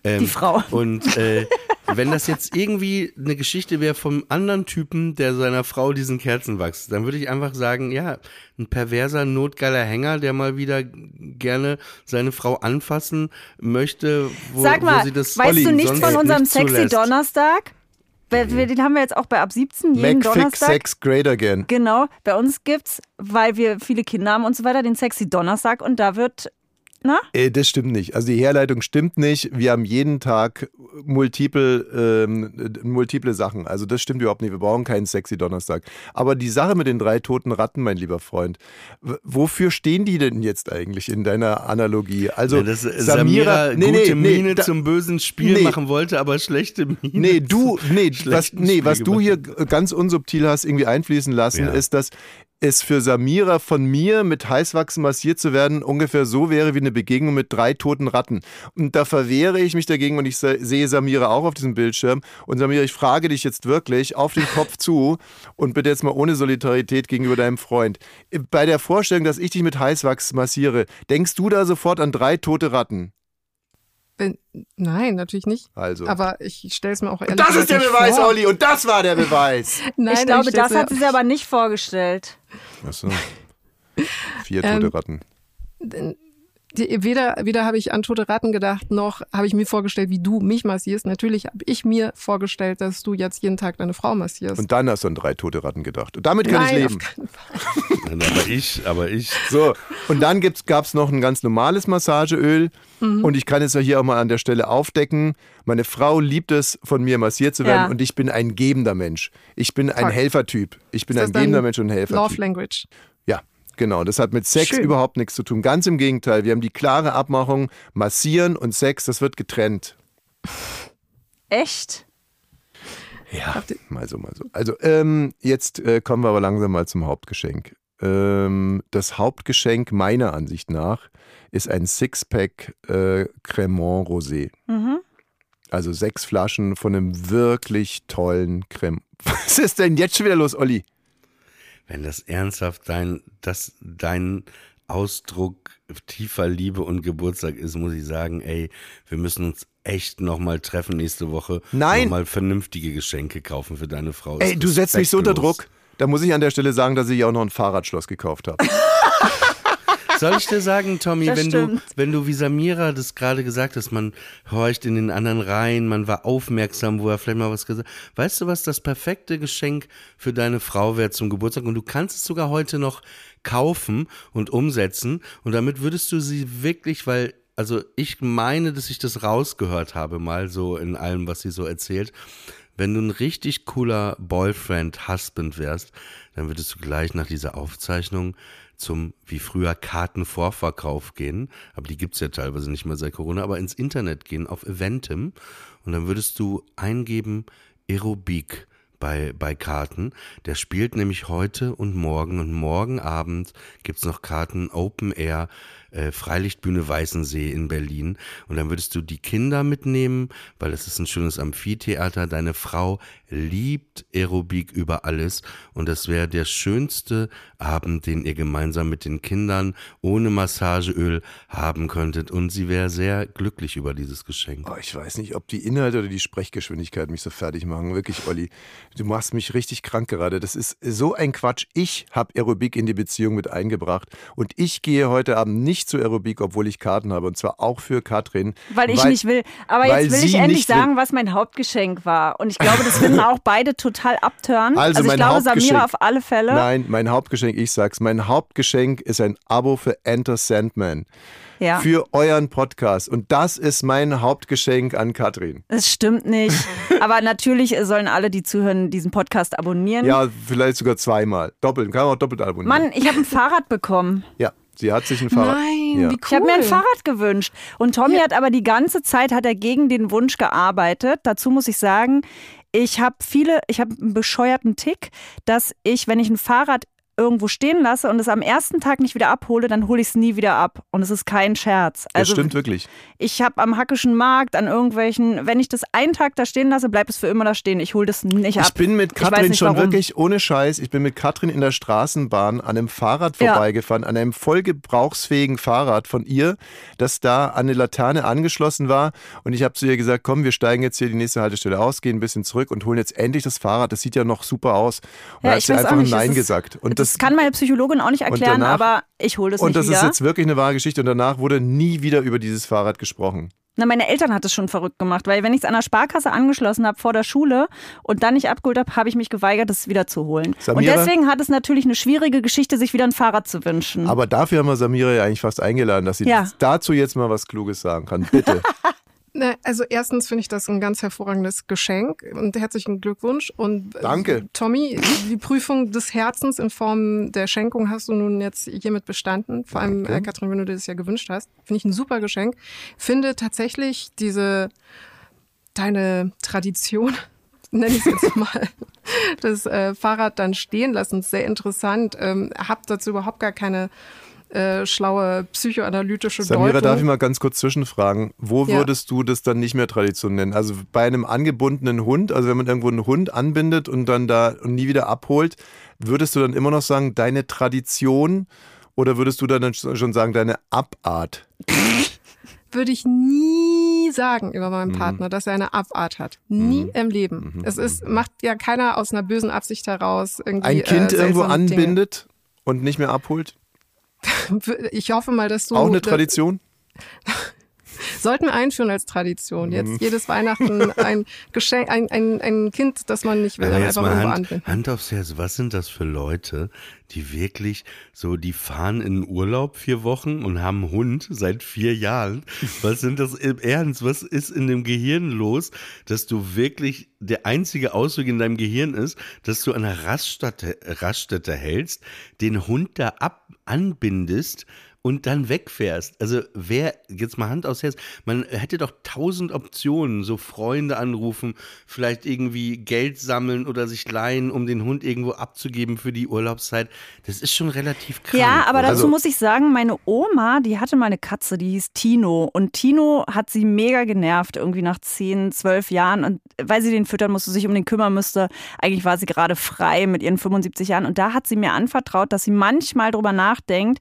Ähm, Die Frau. Und äh, wenn das jetzt irgendwie eine Geschichte wäre vom anderen Typen, der seiner Frau diesen Kerzenwachs, dann würde ich einfach sagen, ja, ein perverser, notgeiler Hänger, der mal wieder gerne seine Frau anfassen möchte, wo, Sag wo mal, sie das weißt du nichts von unserem nicht Sexy zulässt. Donnerstag? Wir- den haben wir jetzt auch bei ab 17 jeden Mac Donnerstag. Sex Great Again. Genau, bei uns gibt's, weil wir viele Kinder haben und so weiter, den Sexy Donnerstag und da wird, na? Äh, das stimmt nicht. Also die Herleitung stimmt nicht. Wir haben jeden Tag multiple, ähm, äh, multiple Sachen. Also das stimmt überhaupt nicht. Wir brauchen keinen sexy Donnerstag. Aber die Sache mit den drei toten Ratten, mein lieber Freund, wofür stehen die denn jetzt eigentlich in deiner Analogie? Also Ja, dass äh, Samira, gute Miene da- zum bösen Spiel nee. machen wollte, aber schlechte Miene. Nee, du, nee, was, nee, was du hier ganz unsubtil hast irgendwie einfließen lassen, Ja. ist, dass es für Samira von mir mit Heißwachsen massiert zu werden ungefähr so wäre wie eine Begegnung mit drei toten Ratten. Und da verwehre ich mich dagegen und ich se- sehe Samira auch auf diesem Bildschirm. Und Samira, ich frage dich jetzt wirklich auf den Kopf zu und bitte jetzt mal ohne Solidarität gegenüber deinem Freund. Bei der Vorstellung, dass ich dich mit Heißwachs massiere, denkst du da sofort an drei tote Ratten? Wenn, nein, natürlich nicht. Also. Aber ich stelle es mir auch ehrlich das ist der Beweis, vor. Olli, und das war der Beweis. Nein, ich glaube, stell's das hat sie sich aber nicht vorgestellt. Achso. Vier Ähm, tote Ratten. Die, weder, weder habe ich an tote Ratten gedacht, noch habe ich mir vorgestellt, wie du mich massierst. Natürlich habe ich mir vorgestellt, dass du jetzt jeden Tag deine Frau massierst. Und dann hast du an drei tote Ratten gedacht. Und damit kann Nein, ich leben. auf keinen Fall. Nein, Aber ich, aber ich. So, und dann gab es noch ein ganz normales Massageöl. Mhm. Und ich kann es ja hier auch mal an der Stelle aufdecken. Meine Frau liebt es, von mir massiert zu werden. Ja. Und ich bin ein gebender Mensch. Ich bin ein. Helfertyp. Ich bin ein gebender Mensch und ein Love Helfertyp. Language. Genau. Das hat mit Sex Schön. überhaupt nichts zu tun. Ganz im Gegenteil. Wir haben die klare Abmachung, massieren und Sex, das wird getrennt. Echt? Ja, mal so, mal so. Also, ähm, jetzt äh, kommen wir aber langsam mal zum Hauptgeschenk. Ähm, das Hauptgeschenk meiner Ansicht nach ist ein Sixpack äh, Cremant Rosé. Mhm. Also sechs Flaschen von einem wirklich tollen Creme. Was ist denn jetzt schon wieder los, Olli? Wenn das ernsthaft dein, das, dein Ausdruck tiefer Liebe und Geburtstag ist, muss ich sagen, ey, wir müssen uns echt nochmal treffen nächste Woche. Nein. Nochmal vernünftige Geschenke kaufen für deine Frau. Ey, du setzt mich so unter. Druck. Da muss ich an der Stelle sagen, dass ich auch noch ein Fahrradschloss gekauft habe. Soll ich dir sagen, Tommy, Das wenn du, wenn du wie Samira das gerade gesagt hast, man horcht in den anderen rein, man war aufmerksam, wo er vielleicht mal was gesagt Weißt du, was das perfekte Geschenk für deine Frau wäre zum Geburtstag? Und du kannst es sogar heute noch kaufen und umsetzen. Und damit würdest du sie wirklich, weil, also ich meine, dass ich das rausgehört habe, mal so in allem, was sie so erzählt. Wenn du ein richtig cooler Boyfriend, Husband wärst, dann würdest du gleich nach dieser Aufzeichnung zum, wie früher, Kartenvorverkauf gehen. Aber die gibt's ja teilweise nicht mehr seit Corona, aber ins Internet gehen, auf Eventim. Und dann würdest du eingeben, Aerobik bei, bei Karten. Der spielt nämlich heute und morgen und morgen Abend gibt's noch Karten Open Air, äh, Freilichtbühne Weißensee in Berlin. Und dann würdest du die Kinder mitnehmen, weil es ist ein schönes Amphitheater. Deine Frau liebt Aerobik über alles. Und das wäre der schönste Abend, den ihr gemeinsam mit den Kindern ohne Massageöl haben könntet. Und sie wäre sehr glücklich über dieses Geschenk. Oh, ich weiß nicht, ob die Inhalte oder die Sprechgeschwindigkeit mich so fertig machen. Wirklich, Olli. Du machst mich richtig krank gerade. Das ist so ein Quatsch. Ich habe Aerobik in die Beziehung mit eingebracht. Und ich gehe heute Abend nicht zu Aerobik, obwohl ich Karten habe. Und zwar auch für Katrin. Weil ich nicht will. Aber weil jetzt will ich endlich nicht will. sagen, was mein Hauptgeschenk war. Und ich glaube, das finden auch beide total abtören. Also ich mein glaube, Samira auf alle Fälle. Nein, mein Hauptgeschenk, ich sag's, mein Hauptgeschenk ist ein Abo für Enter Sandman. Ja. Für euren Podcast. Und das ist mein Hauptgeschenk an Katrin. Das stimmt nicht. Aber natürlich sollen alle, die zuhören, diesen Podcast abonnieren. Ja, vielleicht sogar zweimal. Doppelt, kann man auch doppelt abonnieren. Mann, ich habe ein Fahrrad bekommen. Ja, sie hat sich ein Fahrrad. Nein, ja. wie cool. Ich habe mir ein Fahrrad gewünscht. Und Tommy hat aber die ganze Zeit hat er gegen den Wunsch gearbeitet. Dazu muss ich sagen, ich habe viele, ich habe einen bescheuerten Tick, dass ich, wenn ich ein Fahrrad irgendwo stehen lasse und es am ersten Tag nicht wieder abhole, dann hole ich es nie wieder ab. Und es ist kein Scherz. Das Also stimmt wirklich. ich habe am Hackischen Markt, an irgendwelchen, wenn ich das einen Tag da stehen lasse, bleibt es für immer da stehen. Ich hole das nicht ab. Ich bin mit Katrin schon warum. wirklich ohne Scheiß, ich bin mit Katrin in der Straßenbahn an einem Fahrrad Ja. vorbeigefahren, an einem voll gebrauchsfähigen Fahrrad von ihr, das da an eine Laterne angeschlossen war. Und ich habe zu ihr gesagt, komm, wir steigen jetzt hier die nächste Haltestelle aus, gehen ein bisschen zurück und holen jetzt endlich das Fahrrad. Das sieht ja noch super aus. Und da Ja, hat sie einfach nicht, Nein gesagt. Und das, kann meine Psychologin auch nicht erklären, danach- aber ich hole das und das wieder. ist jetzt wirklich eine wahre Geschichte. Und danach wurde nie wieder über dieses Fahrrad gesprochen. Na, meine Eltern hat es schon verrückt gemacht, weil wenn ich es an der Sparkasse angeschlossen habe vor der Schule und dann nicht abgeholt habe, habe ich mich geweigert, es wieder zu holen. Samira? Und deswegen hat es natürlich eine schwierige Geschichte, sich wieder ein Fahrrad zu wünschen. Aber dafür haben wir Samira ja eigentlich fast eingeladen, dass sie Ja. dazu jetzt mal was Kluges sagen kann. Bitte. Ne, also erstens finde ich das ein ganz hervorragendes Geschenk und herzlichen Glückwunsch. Und äh, Danke. Tommy, die Prüfung des Herzens in Form der Schenkung hast du nun jetzt hiermit bestanden. Vor allem, äh, Katrin, wenn du dir das ja gewünscht hast. Finde ich ein super Geschenk. Finde tatsächlich diese, deine Tradition, nenne ich es jetzt mal, das äh, Fahrrad dann stehen lassen, sehr interessant. Ähm, hab dazu überhaupt gar keine äh, schlaue psychoanalytische Samira, Deutung. darf ich mal ganz kurz zwischenfragen? Wo Ja. würdest du das dann nicht mehr Tradition nennen? Also bei einem angebundenen Hund, also wenn man irgendwo einen Hund anbindet und dann da und nie wieder abholt, würdest du dann immer noch sagen, deine Tradition oder würdest du dann schon sagen, deine Abart? würde ich nie sagen über meinen Mhm. Partner, dass er eine Abart hat. Nie im Leben. Es ist, macht ja keiner aus einer bösen Absicht heraus irgendwie. Ein Kind äh, irgendwo seltsame Dinge. anbindet und nicht mehr abholt? Ich hoffe mal, dass du. Auch eine Tradition? Sollten wir einführen als Tradition. Mhm. Jetzt jedes Weihnachten ein Geschenk, ein, ein, ein Kind, das man nicht will, Aber jetzt einfach mal Hand, anbinden. Hand aufs Herz, was sind das für Leute, die wirklich so, die fahren in Urlaub vier Wochen und haben einen Hund seit vier Jahren? Was sind das im Ernst? Was ist in dem Gehirn los, dass du wirklich der einzige Ausweg in deinem Gehirn ist, dass du an einer Raststätte, Raststätte hältst, den Hund da ab anbindest und dann wegfährst. Also wer, jetzt mal Hand aufs Herz, man hätte doch tausend Optionen, so Freunde anrufen, vielleicht irgendwie Geld sammeln oder sich leihen, um den Hund irgendwo abzugeben für die Urlaubszeit. Das ist schon relativ krank. Ja, aber oder? dazu Also- muss ich sagen, meine Oma, die hatte mal eine Katze, die hieß Tino. Und Tino hat sie mega genervt, irgendwie nach 10, 12 Jahren. Und weil sie den füttern musste, sich um den kümmern müsste, eigentlich war sie gerade frei mit ihren 75 Jahren. Und da hat sie mir anvertraut, dass sie manchmal drüber nachdenkt,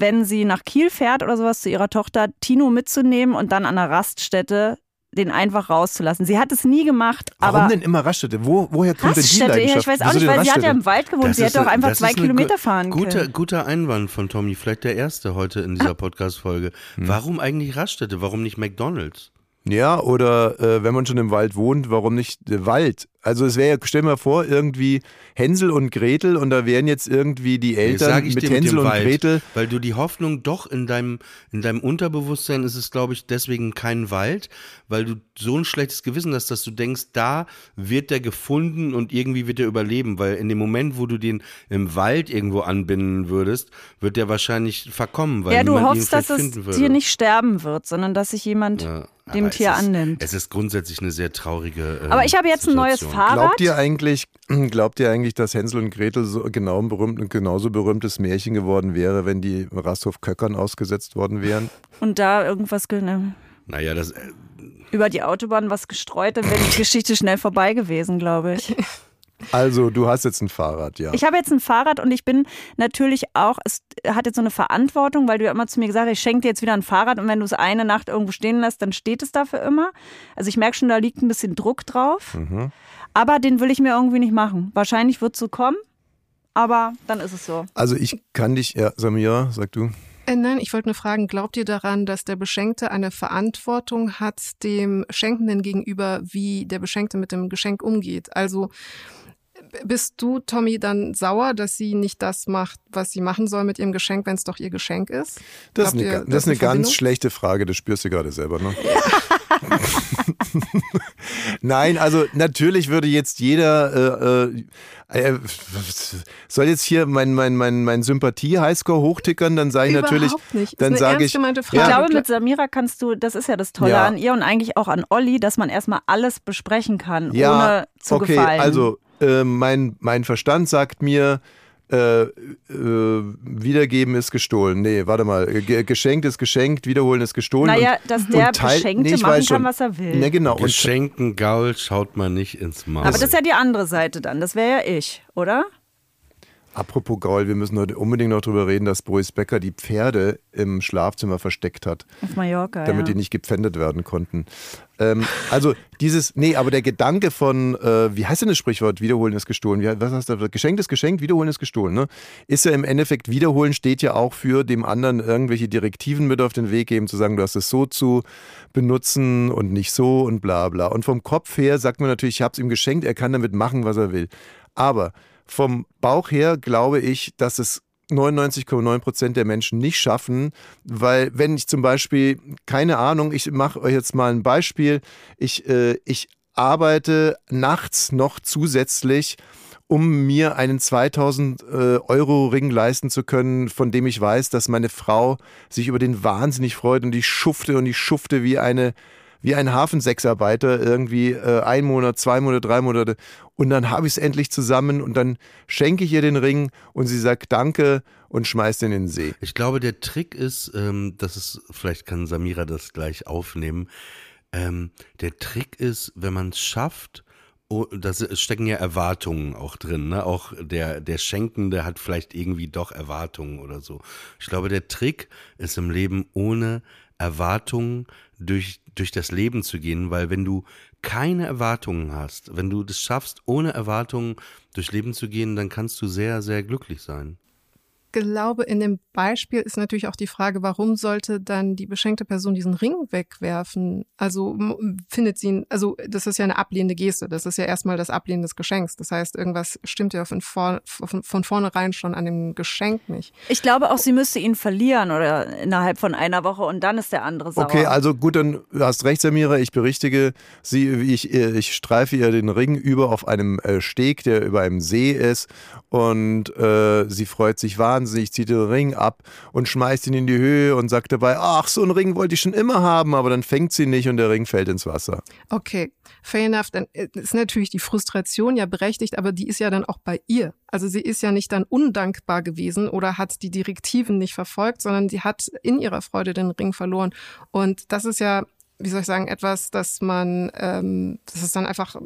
wenn sie nach Kiel fährt oder sowas zu ihrer Tochter, Tino mitzunehmen und dann an der Raststätte den einfach rauszulassen. Sie hat es nie gemacht, Warum aber denn immer Raststätte? Wo, woher kommt denn die Raststätte, ja, Leidenschaft? ich weiß auch Wieso nicht, weil sie hat ja im Wald gewohnt, Das sie hätte auch ein- einfach zwei Kilometer fahren guter, können. Guter Einwand von Tommy, vielleicht der erste heute in dieser Podcast-Folge. Warum eigentlich Raststätte? Warum nicht McDonalds? Ja, oder äh, wenn man schon im Wald wohnt, warum nicht der Wald? Also es wäre ja, stell mal vor, irgendwie Hänsel und Gretel und da wären jetzt irgendwie die Eltern mit dir mit Hänsel dem und Wald, Gretel. Weil du die Hoffnung doch in deinem, in deinem Unterbewusstsein ist es, glaube ich, deswegen kein Wald, weil du so ein schlechtes Gewissen hast, dass du denkst, da wird der gefunden und irgendwie wird er überleben, weil in dem Moment, wo du den im Wald irgendwo anbinden würdest, wird der wahrscheinlich verkommen, weil Ja, du niemand ihn hoffst, dass würde. Tier nicht sterben wird, sondern dass sich jemand Ja, dem aber Tier es ist, annimmt. Es ist grundsätzlich eine sehr traurige. ähm, Aber ich habe jetzt ein neues Situation. Fahrrad. Glaubt ihr eigentlich, glaubt ihr eigentlich, dass Hänsel und Gretel so genau ein berühmt, genauso berühmtes Märchen geworden wäre, wenn die Rasthof Köckern ausgesetzt worden wären? Und da irgendwas ge- ne, Naja, das, äh, über die Autobahn was gestreut, dann wäre die Geschichte schnell vorbei gewesen, glaube ich. Also, du hast jetzt ein Fahrrad, ja. Ich habe jetzt ein Fahrrad und ich bin natürlich auch, es hat jetzt so eine Verantwortung, weil du ja immer zu mir gesagt hast, ich schenke dir jetzt wieder ein Fahrrad und wenn du es eine Nacht irgendwo stehen lässt, dann steht es dafür immer. Also ich merke schon, da liegt ein bisschen Druck drauf. Mhm. Aber den will ich mir irgendwie nicht machen. Wahrscheinlich wird es so kommen, aber dann ist es so. Also ich kann dich, ja, Samira, sag du. Äh, nein, ich wollte nur fragen, glaubt ihr daran, dass der Beschenkte eine Verantwortung hat dem Schenkenden gegenüber, wie der Beschenkte mit dem Geschenk umgeht? Also bist du, Tommy, dann sauer, dass sie nicht das macht, was sie machen soll mit ihrem Geschenk, wenn es doch ihr Geschenk ist? Das ist eine, ihr ga- das ist eine ganz schlechte Frage, das spürst du gerade selber, ne? Nein, also natürlich würde jetzt jeder äh, äh, äh, soll jetzt hier mein, mein, mein, mein Sympathie-Highscore hochtickern, dann sage ich natürlich, Überhaupt nicht. Ist dann sage ernst ich, gemeinte Ich Frage. Ja. glaube, mit Samira kannst du, das ist ja das Tolle Ja. an ihr und eigentlich auch an Olli, dass man erstmal alles besprechen kann, ja, ohne zu okay, gefallen. also äh, mein, mein Verstand sagt mir, äh, äh, wiedergeben ist gestohlen. Nee, warte mal. Ge geschenkt ist geschenkt, wiederholen ist gestohlen. Naja, und, dass der und teil- Beschenkte nee, machen weiß kann, schon. was er will. Ne, genau. Und, Geschenken Gaul schaut man nicht ins Maul. aber das ist ja die andere Seite dann. Das wäre ja ich, oder? Apropos Gaul, wir müssen heute unbedingt noch darüber reden, dass Boris Becker die Pferde im Schlafzimmer versteckt hat. Auf Mallorca, Damit ja. die nicht gepfändet werden konnten. Ähm, also dieses, nee, aber der Gedanke von, äh, wie heißt denn das Sprichwort, wiederholen ist gestohlen, wie, was heißt das, geschenkt ist geschenkt, wiederholen ist gestohlen, ne? Ist ja im Endeffekt, wiederholen steht ja auch für dem anderen irgendwelche Direktiven mit auf den Weg geben, zu sagen, du hast es so zu benutzen und nicht so und bla bla. Und vom Kopf her sagt man natürlich, ich habe es ihm geschenkt, er kann damit machen, was er will. Aber vom Bauch her glaube ich, dass es 99,9 Prozent der Menschen nicht schaffen, weil wenn ich zum Beispiel, keine Ahnung, ich mache euch jetzt mal ein Beispiel, ich, äh, ich arbeite nachts noch zusätzlich, um mir einen 2000 äh, Euro Ring leisten zu können, von dem ich weiß, dass meine Frau sich über den wahnsinnig freut und ich schufte und ich schufte wie eine wie ein Hafensexarbeiter irgendwie äh, ein Monat, zwei Monate, drei Monate und dann habe ich es endlich zusammen und dann schenke ich ihr den Ring und sie sagt Danke und schmeißt ihn in den See. Ich glaube, der Trick ist, ähm, das ist, vielleicht kann Samira das gleich aufnehmen. Ähm, der Trick ist, wenn man es schafft, oh, da stecken ja Erwartungen auch drin, ne? Auch der, der Schenkende hat vielleicht irgendwie doch Erwartungen oder so. Ich glaube, der Trick ist im Leben ohne Erwartungen durch, durch das Leben zu gehen, weil wenn du keine Erwartungen hast, wenn du das schaffst, ohne Erwartungen durchs Leben zu gehen, dann kannst du sehr, sehr glücklich sein glaube, in dem Beispiel ist natürlich auch die Frage, warum sollte dann die beschenkte Person diesen Ring wegwerfen? Also findet sie ihn, also das ist ja eine ablehnende Geste. Das ist ja erstmal das Ablehnen des Geschenks. Das heißt, irgendwas stimmt ja von, vor, von, von vornherein schon an dem Geschenk nicht. Ich glaube auch, sie müsste ihn verlieren oder innerhalb von einer Woche und dann ist der andere sauer. Okay, also gut, dann du hast recht, Samira. Ich berichtige sie, ich, ich streife ihr den Ring über auf einem äh, Steg, der über einem See ist und äh, sie freut sich wahnsinnig, zieht den Ring ab und schmeißt ihn in die Höhe und sagt dabei, ach, so einen Ring wollte ich schon immer haben, aber dann fängt sie nicht und der Ring fällt ins Wasser. Okay, fair enough. Dann äh, ist natürlich die Frustration ja berechtigt, aber die ist ja dann auch bei ihr. Also sie ist ja nicht dann undankbar gewesen oder hat die Direktiven nicht verfolgt, sondern sie hat in ihrer Freude den Ring verloren. Und das ist ja wie soll ich sagen, etwas, dass man, ähm, das ist dann einfach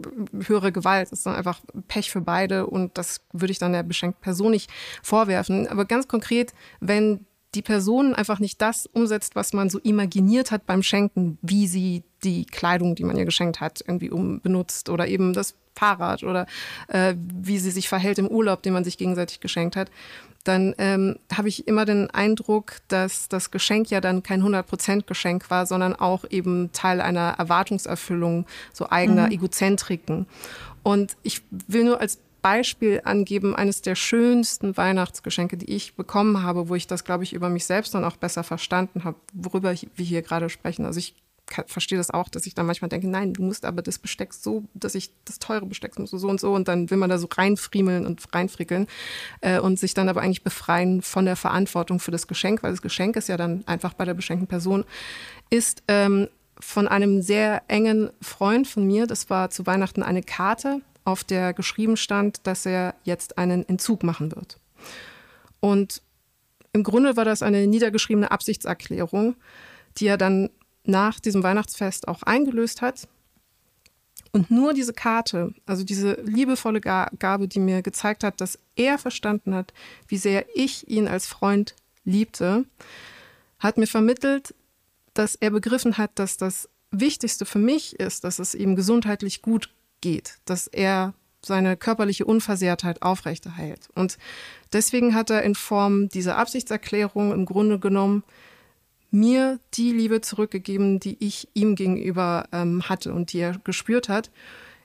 höhere Gewalt, das ist dann einfach Pech für beide und das würde ich dann der beschenkten Person nicht vorwerfen. Aber ganz konkret, wenn die Person einfach nicht das umsetzt, was man so imaginiert hat beim Schenken, wie sie die Kleidung, die man ihr geschenkt hat, irgendwie um benutzt oder eben das Fahrrad oder äh, wie sie sich verhält im Urlaub, den man sich gegenseitig geschenkt hat, dann ähm, habe ich immer den Eindruck, dass das Geschenk ja dann kein 100% Geschenk war, sondern auch eben Teil einer Erwartungserfüllung, so eigener mhm. Egozentriken. Und ich will nur als Beispiel angeben, eines der schönsten Weihnachtsgeschenke, die ich bekommen habe, wo ich das, glaube ich, über mich selbst dann auch besser verstanden habe, worüber wir hier gerade sprechen. Also ich verstehe das auch, dass ich dann manchmal denke, nein, du musst aber das Besteck so, dass ich das teure Besteck muss so und so und dann will man da so reinfriemeln und reinfrickeln äh, und sich dann aber eigentlich befreien von der Verantwortung für das Geschenk, weil das Geschenk ist ja dann einfach bei der beschenkten Person, ist ähm, von einem sehr engen Freund von mir, das war zu Weihnachten eine Karte, auf der geschrieben stand, dass er jetzt einen Entzug machen wird. Und im Grunde war das eine niedergeschriebene Absichtserklärung, die er dann nach diesem Weihnachtsfest auch eingelöst hat. Und nur diese Karte, also diese liebevolle Gabe, die mir gezeigt hat, dass er verstanden hat, wie sehr ich ihn als Freund liebte, hat mir vermittelt, dass er begriffen hat, dass das Wichtigste für mich ist, dass es ihm gesundheitlich gut geht, dass er seine körperliche Unversehrtheit aufrechterhält. Und deswegen hat er in Form dieser Absichtserklärung im Grunde genommen mir die Liebe zurückgegeben, die ich ihm gegenüber ähm, hatte und die er gespürt hat,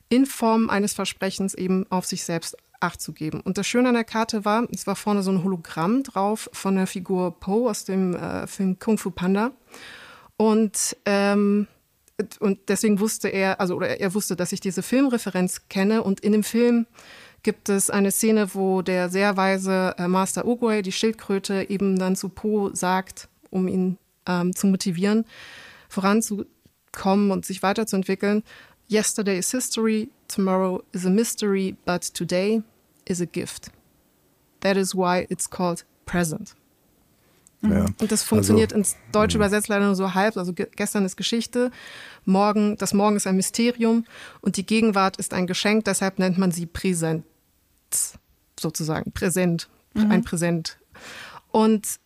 in Form eines Versprechens eben auf sich selbst Acht zu geben. Und das Schöne an der Karte war, es war vorne so ein Hologramm drauf von der Figur Poe aus dem äh, Film Kung Fu Panda. Und, ähm, und deswegen wusste er, also oder er wusste, dass ich diese Filmreferenz kenne. Und in dem Film gibt es eine Szene, wo der sehr weise äh, Master Oogway, die Schildkröte, eben dann zu Po sagt, um ihn ähm, zu motivieren, voranzukommen und sich weiterzuentwickeln. Yesterday is history, tomorrow is a mystery, but today is a gift. That is why it's called present. Ja, und das funktioniert also, ins Deutsche mhm. übersetzt leider nur so halb. Also gestern ist Geschichte, morgen, das Morgen ist ein Mysterium und die Gegenwart ist ein Geschenk, deshalb nennt man sie Präsent. sozusagen Präsent, ein Präsent. Und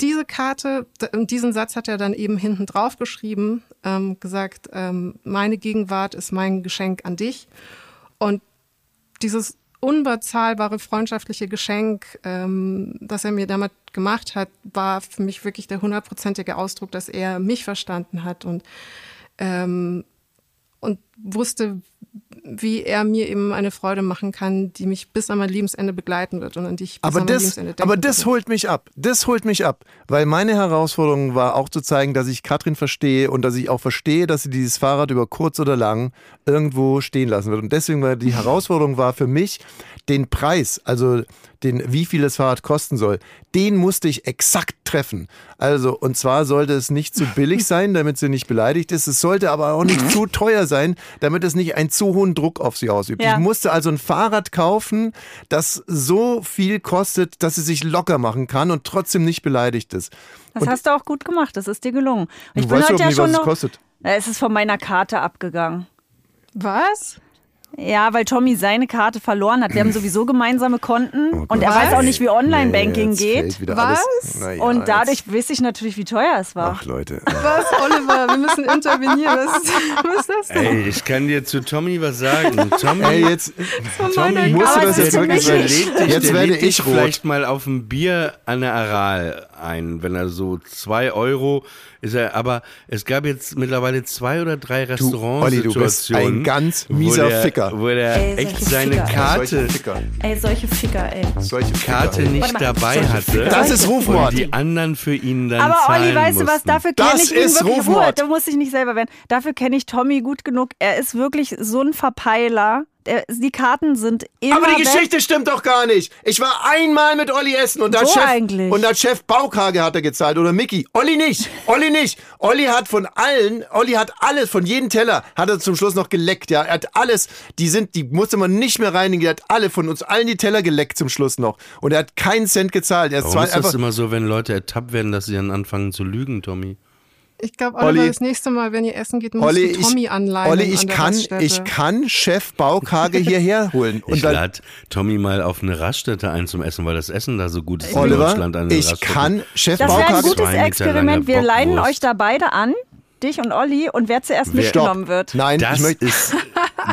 diese Karte, diesen Satz hat er dann eben hinten drauf geschrieben, ähm, gesagt, ähm, meine Gegenwart ist mein Geschenk an dich. Und dieses unbezahlbare freundschaftliche Geschenk, ähm, das er mir damit gemacht hat, war für mich wirklich der hundertprozentige Ausdruck, dass er mich verstanden hat und, ähm, und wusste, wie er mir eben eine Freude machen kann, die mich bis an mein Lebensende begleiten wird und an die ich bis Aber an mein das, Lebensende denken aber das werde. holt mich ab. Das holt mich ab. Weil meine Herausforderung war auch zu zeigen, dass ich Katrin verstehe und dass ich auch verstehe, dass sie dieses Fahrrad über kurz oder lang irgendwo stehen lassen wird. Und deswegen war die Herausforderung war für mich, den Preis, also den, wie viel das Fahrrad kosten soll, den musste ich exakt treffen. Also, und zwar sollte es nicht zu billig sein, damit sie nicht beleidigt ist. Es sollte aber auch nicht zu teuer sein, damit es nicht einen zu hohen Druck auf sie ausübt. Ja. Ich musste also ein Fahrrad kaufen, das so viel kostet, dass sie sich locker machen kann und trotzdem nicht beleidigt ist. Das Und hast du auch gut gemacht. Das ist dir gelungen. Und ich du bin weißt ja nicht, schon was es noch. kostet. Na, Es ist von meiner Karte abgegangen. Was? Ja, weil Tommy seine Karte verloren hat. Wir haben sowieso gemeinsame Konten und er weiß auch nicht, wie Online-Banking Oh Nee, geht. Was? Ja, Und dadurch jetzt- weiß ich natürlich, wie teuer es war. Ach Leute. Was, Oliver? Wir müssen intervenieren. Was ist, was ist das denn? Ey, ich kann dir zu Tommy was sagen. Tommy, Ey, jetzt Tommy musst du das jetzt wirklich dich, Jetzt werde ich rot. vielleicht mal auf ein Bier an der Aral ein, wenn er so zwei Euro ist er, aber es gab jetzt mittlerweile zwei oder drei Restaurants. Olli, du bist ein ganz mieser wo der, Ficker. Wo der Ey, echt seine Ficker, ey. Karte. Ey, solche Ficker, ey. Solche Ficker. Karte nicht Warte mal, dabei hatte. Ficker. Das ist Rufmord. Und die anderen für ihn dann Aber zahlen Olli, weißt du was, dafür Das kenne ich ihn ist wirklich Rufmord. Ruhe, Da muss ich nicht selber werden. Dafür kenne ich Tommy gut genug. Er ist wirklich so ein Verpeiler. Der, die Karten sind immer Aber die weg. Geschichte stimmt doch gar nicht. Ich war einmal mit Olli essen und der Wo Chef eigentlich? und der Chef Baukage hat er gezahlt oder Mickey. Olli nicht. Olli nicht. Olli hat von allen, Olli hat alles von jedem Teller hat er zum Schluss noch geleckt. Ja, er hat alles. Die sind, die musste man nicht mehr reinigen. Er hat alle von uns allen die Teller geleckt zum Schluss noch und er hat keinen Cent gezahlt. Er ist Warum zwar ist das immer so, wenn Leute ertappt werden, dass sie dann anfangen zu lügen, Tommy? Ich glaube, Oliver, Olli. das nächste Mal, wenn ihr essen geht, musst Olli, du Tommy ich, anleihen. Olli, ich an kann, Raststätte. ich kann Chef Baukage hierher holen. Und Ich dann, lade Tommy mal auf eine Raststätte ein zum Essen, weil das Essen da so gut ist in Oliver, Deutschland. An ich Raststätten. kann Chef Das wäre ein Baukage. gutes Experiment. Wir leiden euch da beide an, dich und Olli, und wer zuerst Wer- mitgenommen wird. Nein, Das möchte. ist,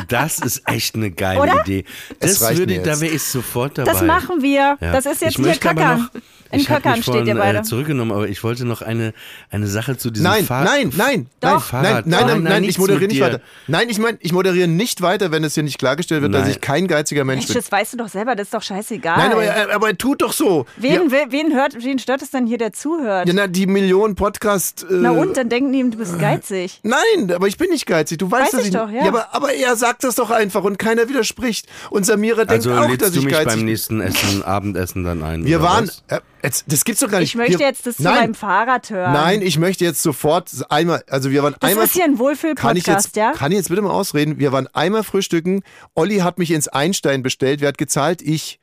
das ist echt eine geile Oder? Idee. Das würde, da wäre ich sofort dabei. Das machen wir. Ja. Das ist jetzt Ich hier möchte aber Kackern. noch- In ich mich steht ihr vorhin, beide. Äh, zurückgenommen, aber ich wollte noch eine, eine Sache zu diesem Nein, Fahr nein, nein, Doch. nein, nein, Fahrrad. nein, nein, Nein, nein, ich moderiere nicht weiter. Nein, ich meine, ich moderiere nicht weiter, wenn es hier nicht klargestellt wird, dass Nein. ich kein geiziger Mensch Mensch, bin. das weißt du doch selber, das ist doch scheißegal. Nein, aber, er- aber er tut doch so. wen, ja, wen, hört, wen stört es denn hier, der zuhört? ja, na, die Millionen Podcast. Äh, Na und, dann denken die, du bist geizig. Nein, aber ich bin nicht geizig. Du weißt Weiß dass ich doch, ja. aber, aber er sagt das doch einfach und keiner widerspricht. Und Samira denkt Also auch, dass lädst du ich mich geizig beim bin. nächsten Essen, Abendessen dann ein? Wir waren. was? Äh, jetzt, das gibt's doch gar nicht. Ich möchte wir, jetzt das zu nein, meinem Fahrrad hören. Nein, ich möchte jetzt sofort einmal. Also wir waren Das einmal. ist hier ein Kann ich, Wohlfühl-Podcast, jetzt, ja? kann ich jetzt bitte mal ausreden? Wir waren einmal frühstücken. Olli hat mich ins Einstein bestellt. Wer hat gezahlt? Ich.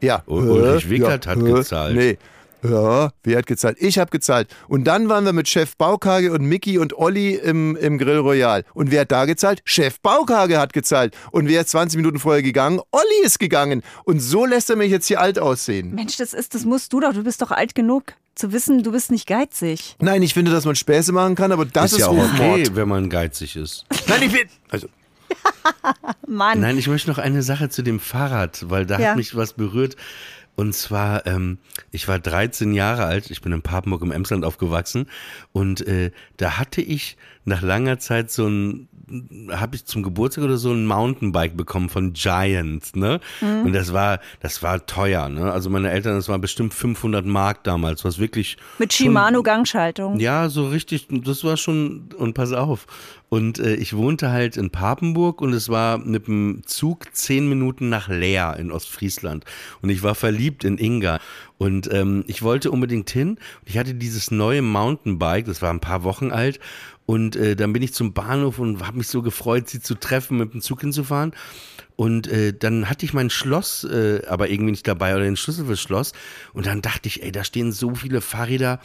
Ja. Ul- Ulrich Wickert hat äh, gezahlt. Nee. Ja, wer hat gezahlt? Ich habe gezahlt. Und dann waren wir mit Chef Baukage und Mickey und Olli im, im Grill Royal. Und wer hat da gezahlt? Chef Baukage hat gezahlt. Und wer ist 20 Minuten vorher gegangen? Olli ist gegangen. Und so lässt er mich jetzt hier alt aussehen. Mensch, das ist, das musst du doch. Du bist doch alt genug zu wissen, du bist nicht geizig. Nein, ich finde, dass man Späße machen kann, aber das ist ist, ja auch okay, wenn man geizig ist. Nein, ich bin. Also, Mann. Nein, ich möchte noch eine Sache zu dem Fahrrad, weil da Ja. hat mich was berührt. Und zwar, ähm, ich war 13 Jahre alt, ich bin in Papenburg im Emsland aufgewachsen und äh, da hatte ich nach langer Zeit so ein, habe ich zum Geburtstag oder so ein Mountainbike bekommen von Giant, ne? Mhm. Und das war, das war teuer, ne? Also meine Eltern, das war bestimmt 500 Mark damals, was wirklich Mit Shimano-Gangschaltung. ja, so richtig, das war schon, und pass auf. Und äh, ich wohnte halt in Papenburg und es war mit dem Zug zehn Minuten nach Leer in Ostfriesland. Und ich war verliebt in Inga. Und ähm, ich wollte unbedingt hin. Ich hatte dieses neue Mountainbike, das war ein paar Wochen alt. Und äh, dann bin ich zum Bahnhof und habe mich so gefreut, sie zu treffen, mit dem Zug hinzufahren. Und äh, dann hatte ich mein Schloss äh, aber irgendwie nicht dabei oder den Schlüssel fürs Schloss. Und dann dachte ich, ey, da stehen so viele Fahrräder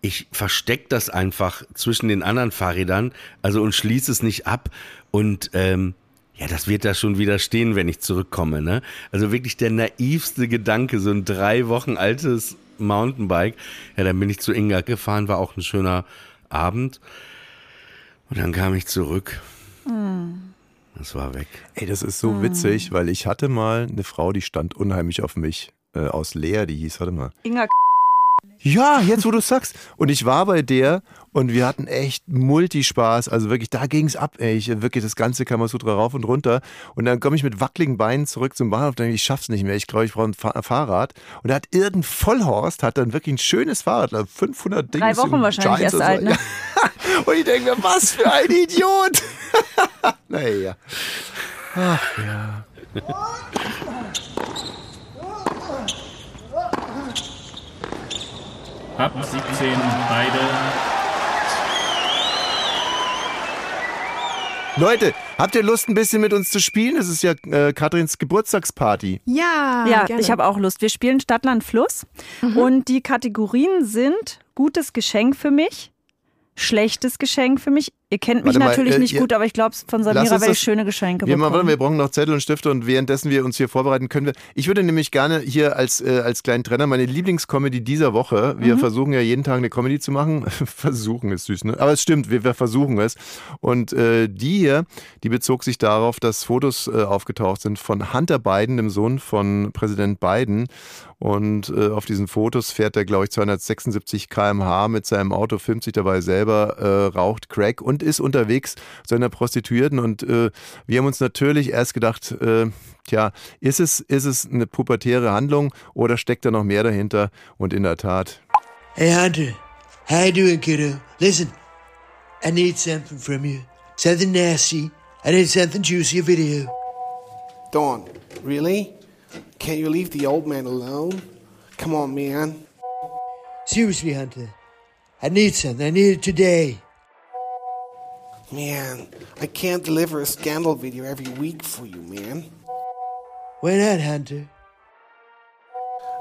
ich verstecke das einfach zwischen den anderen Fahrrädern, also und schließe es nicht ab. Und ähm, Ja, das wird da schon wieder stehen, wenn ich zurückkomme, ne? Also wirklich der naivste Gedanke, so ein drei Wochen altes Mountainbike. Ja, dann bin ich zu Inga gefahren, war auch ein schöner Abend. Und dann kam ich zurück. Das war weg. Ey, das ist so witzig, weil ich hatte mal eine Frau, die stand unheimlich auf mich. Äh, aus Leer, die hieß, warte mal. Inga, Ja, jetzt wo du sagst. Und ich war bei der und wir hatten echt Multispaß. Also wirklich, da ging's ab, ey. Ich, wirklich das ganze Kamasutra rauf und runter. Und dann komme ich mit wackeligen Beinen zurück zum Bahnhof. Dann denke ich, ich schaff's nicht mehr. Ich glaube, ich brauche ein Fa Fahrrad. Und da hat irgendein Vollhorst, hat dann wirklich ein schönes Fahrrad. also 500 Dinge. Drei Wochen wahrscheinlich erst alt, ne? und ich denke mir, was für ein Idiot. naja. Ach ja. Ab 17 beide. Leute, habt ihr Lust, ein bisschen mit uns zu spielen? Es ist ja äh, Katrins Geburtstagsparty. Ja, ja, gerne. ich habe auch Lust. Wir spielen Stadtland Fluss und die Kategorien sind gutes Geschenk für mich, schlechtes Geschenk für mich. Ihr kennt mich mal, natürlich äh, nicht gut, aber ich glaube, von Samira werde ich schöne Geschenke Wir, mal, bekommen. warte, wir brauchen noch Zettel und Stifte und währenddessen wir uns hier vorbereiten, können wir. Ich würde nämlich gerne hier als, äh, als kleinen Trenner meine Lieblingscomedy dieser Woche. Wir Mhm. versuchen ja jeden Tag eine Comedy zu machen. versuchen ist süß, ne? Aber es stimmt, wir, wir versuchen es. Und äh, die hier, die bezog sich darauf, dass Fotos äh, aufgetaucht sind von Hunter Biden, dem Sohn von Präsident Biden. Und äh, auf diesen Fotos fährt er, glaube ich, 276 km/h mit seinem Auto, filmt sich dabei selber, äh, raucht Crack und ist unterwegs zu einer Prostituierten. Und äh, wir haben uns natürlich erst gedacht, äh, tja, ist es, ist es eine pubertäre Handlung oder steckt da noch mehr dahinter? Und in der Tat. Hey Hunter, how you doing, kiddo? Listen, I need something from you. Something nasty. I need something juicy, a video. Dawn, really? Can't you leave the old man alone? Come on, man. Seriously, Hunter, I need something. I need it today. Man, I can't deliver a scandal video every week for you, man. Why not, Hunter?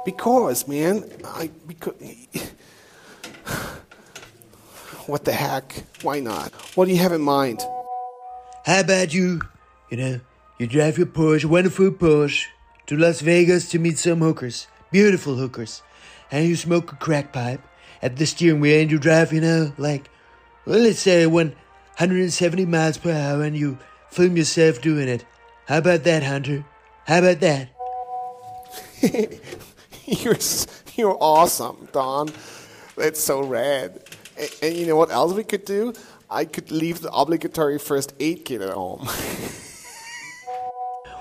Because, man, I because. What the heck? Why not? What do you have in mind? How about you, you know, you drive your Porsche, wonderful Porsche, to Las Vegas to meet some hookers, beautiful hookers, and you smoke a crack pipe at the steering wheel and you drive, you know, like, well, let's say 170 miles per hour and you film yourself doing it. How about that, Hunter? How about that? You're you're awesome, Don. That's so rad. And, and you know what else we could do? I could leave the obligatory first aid kit at home.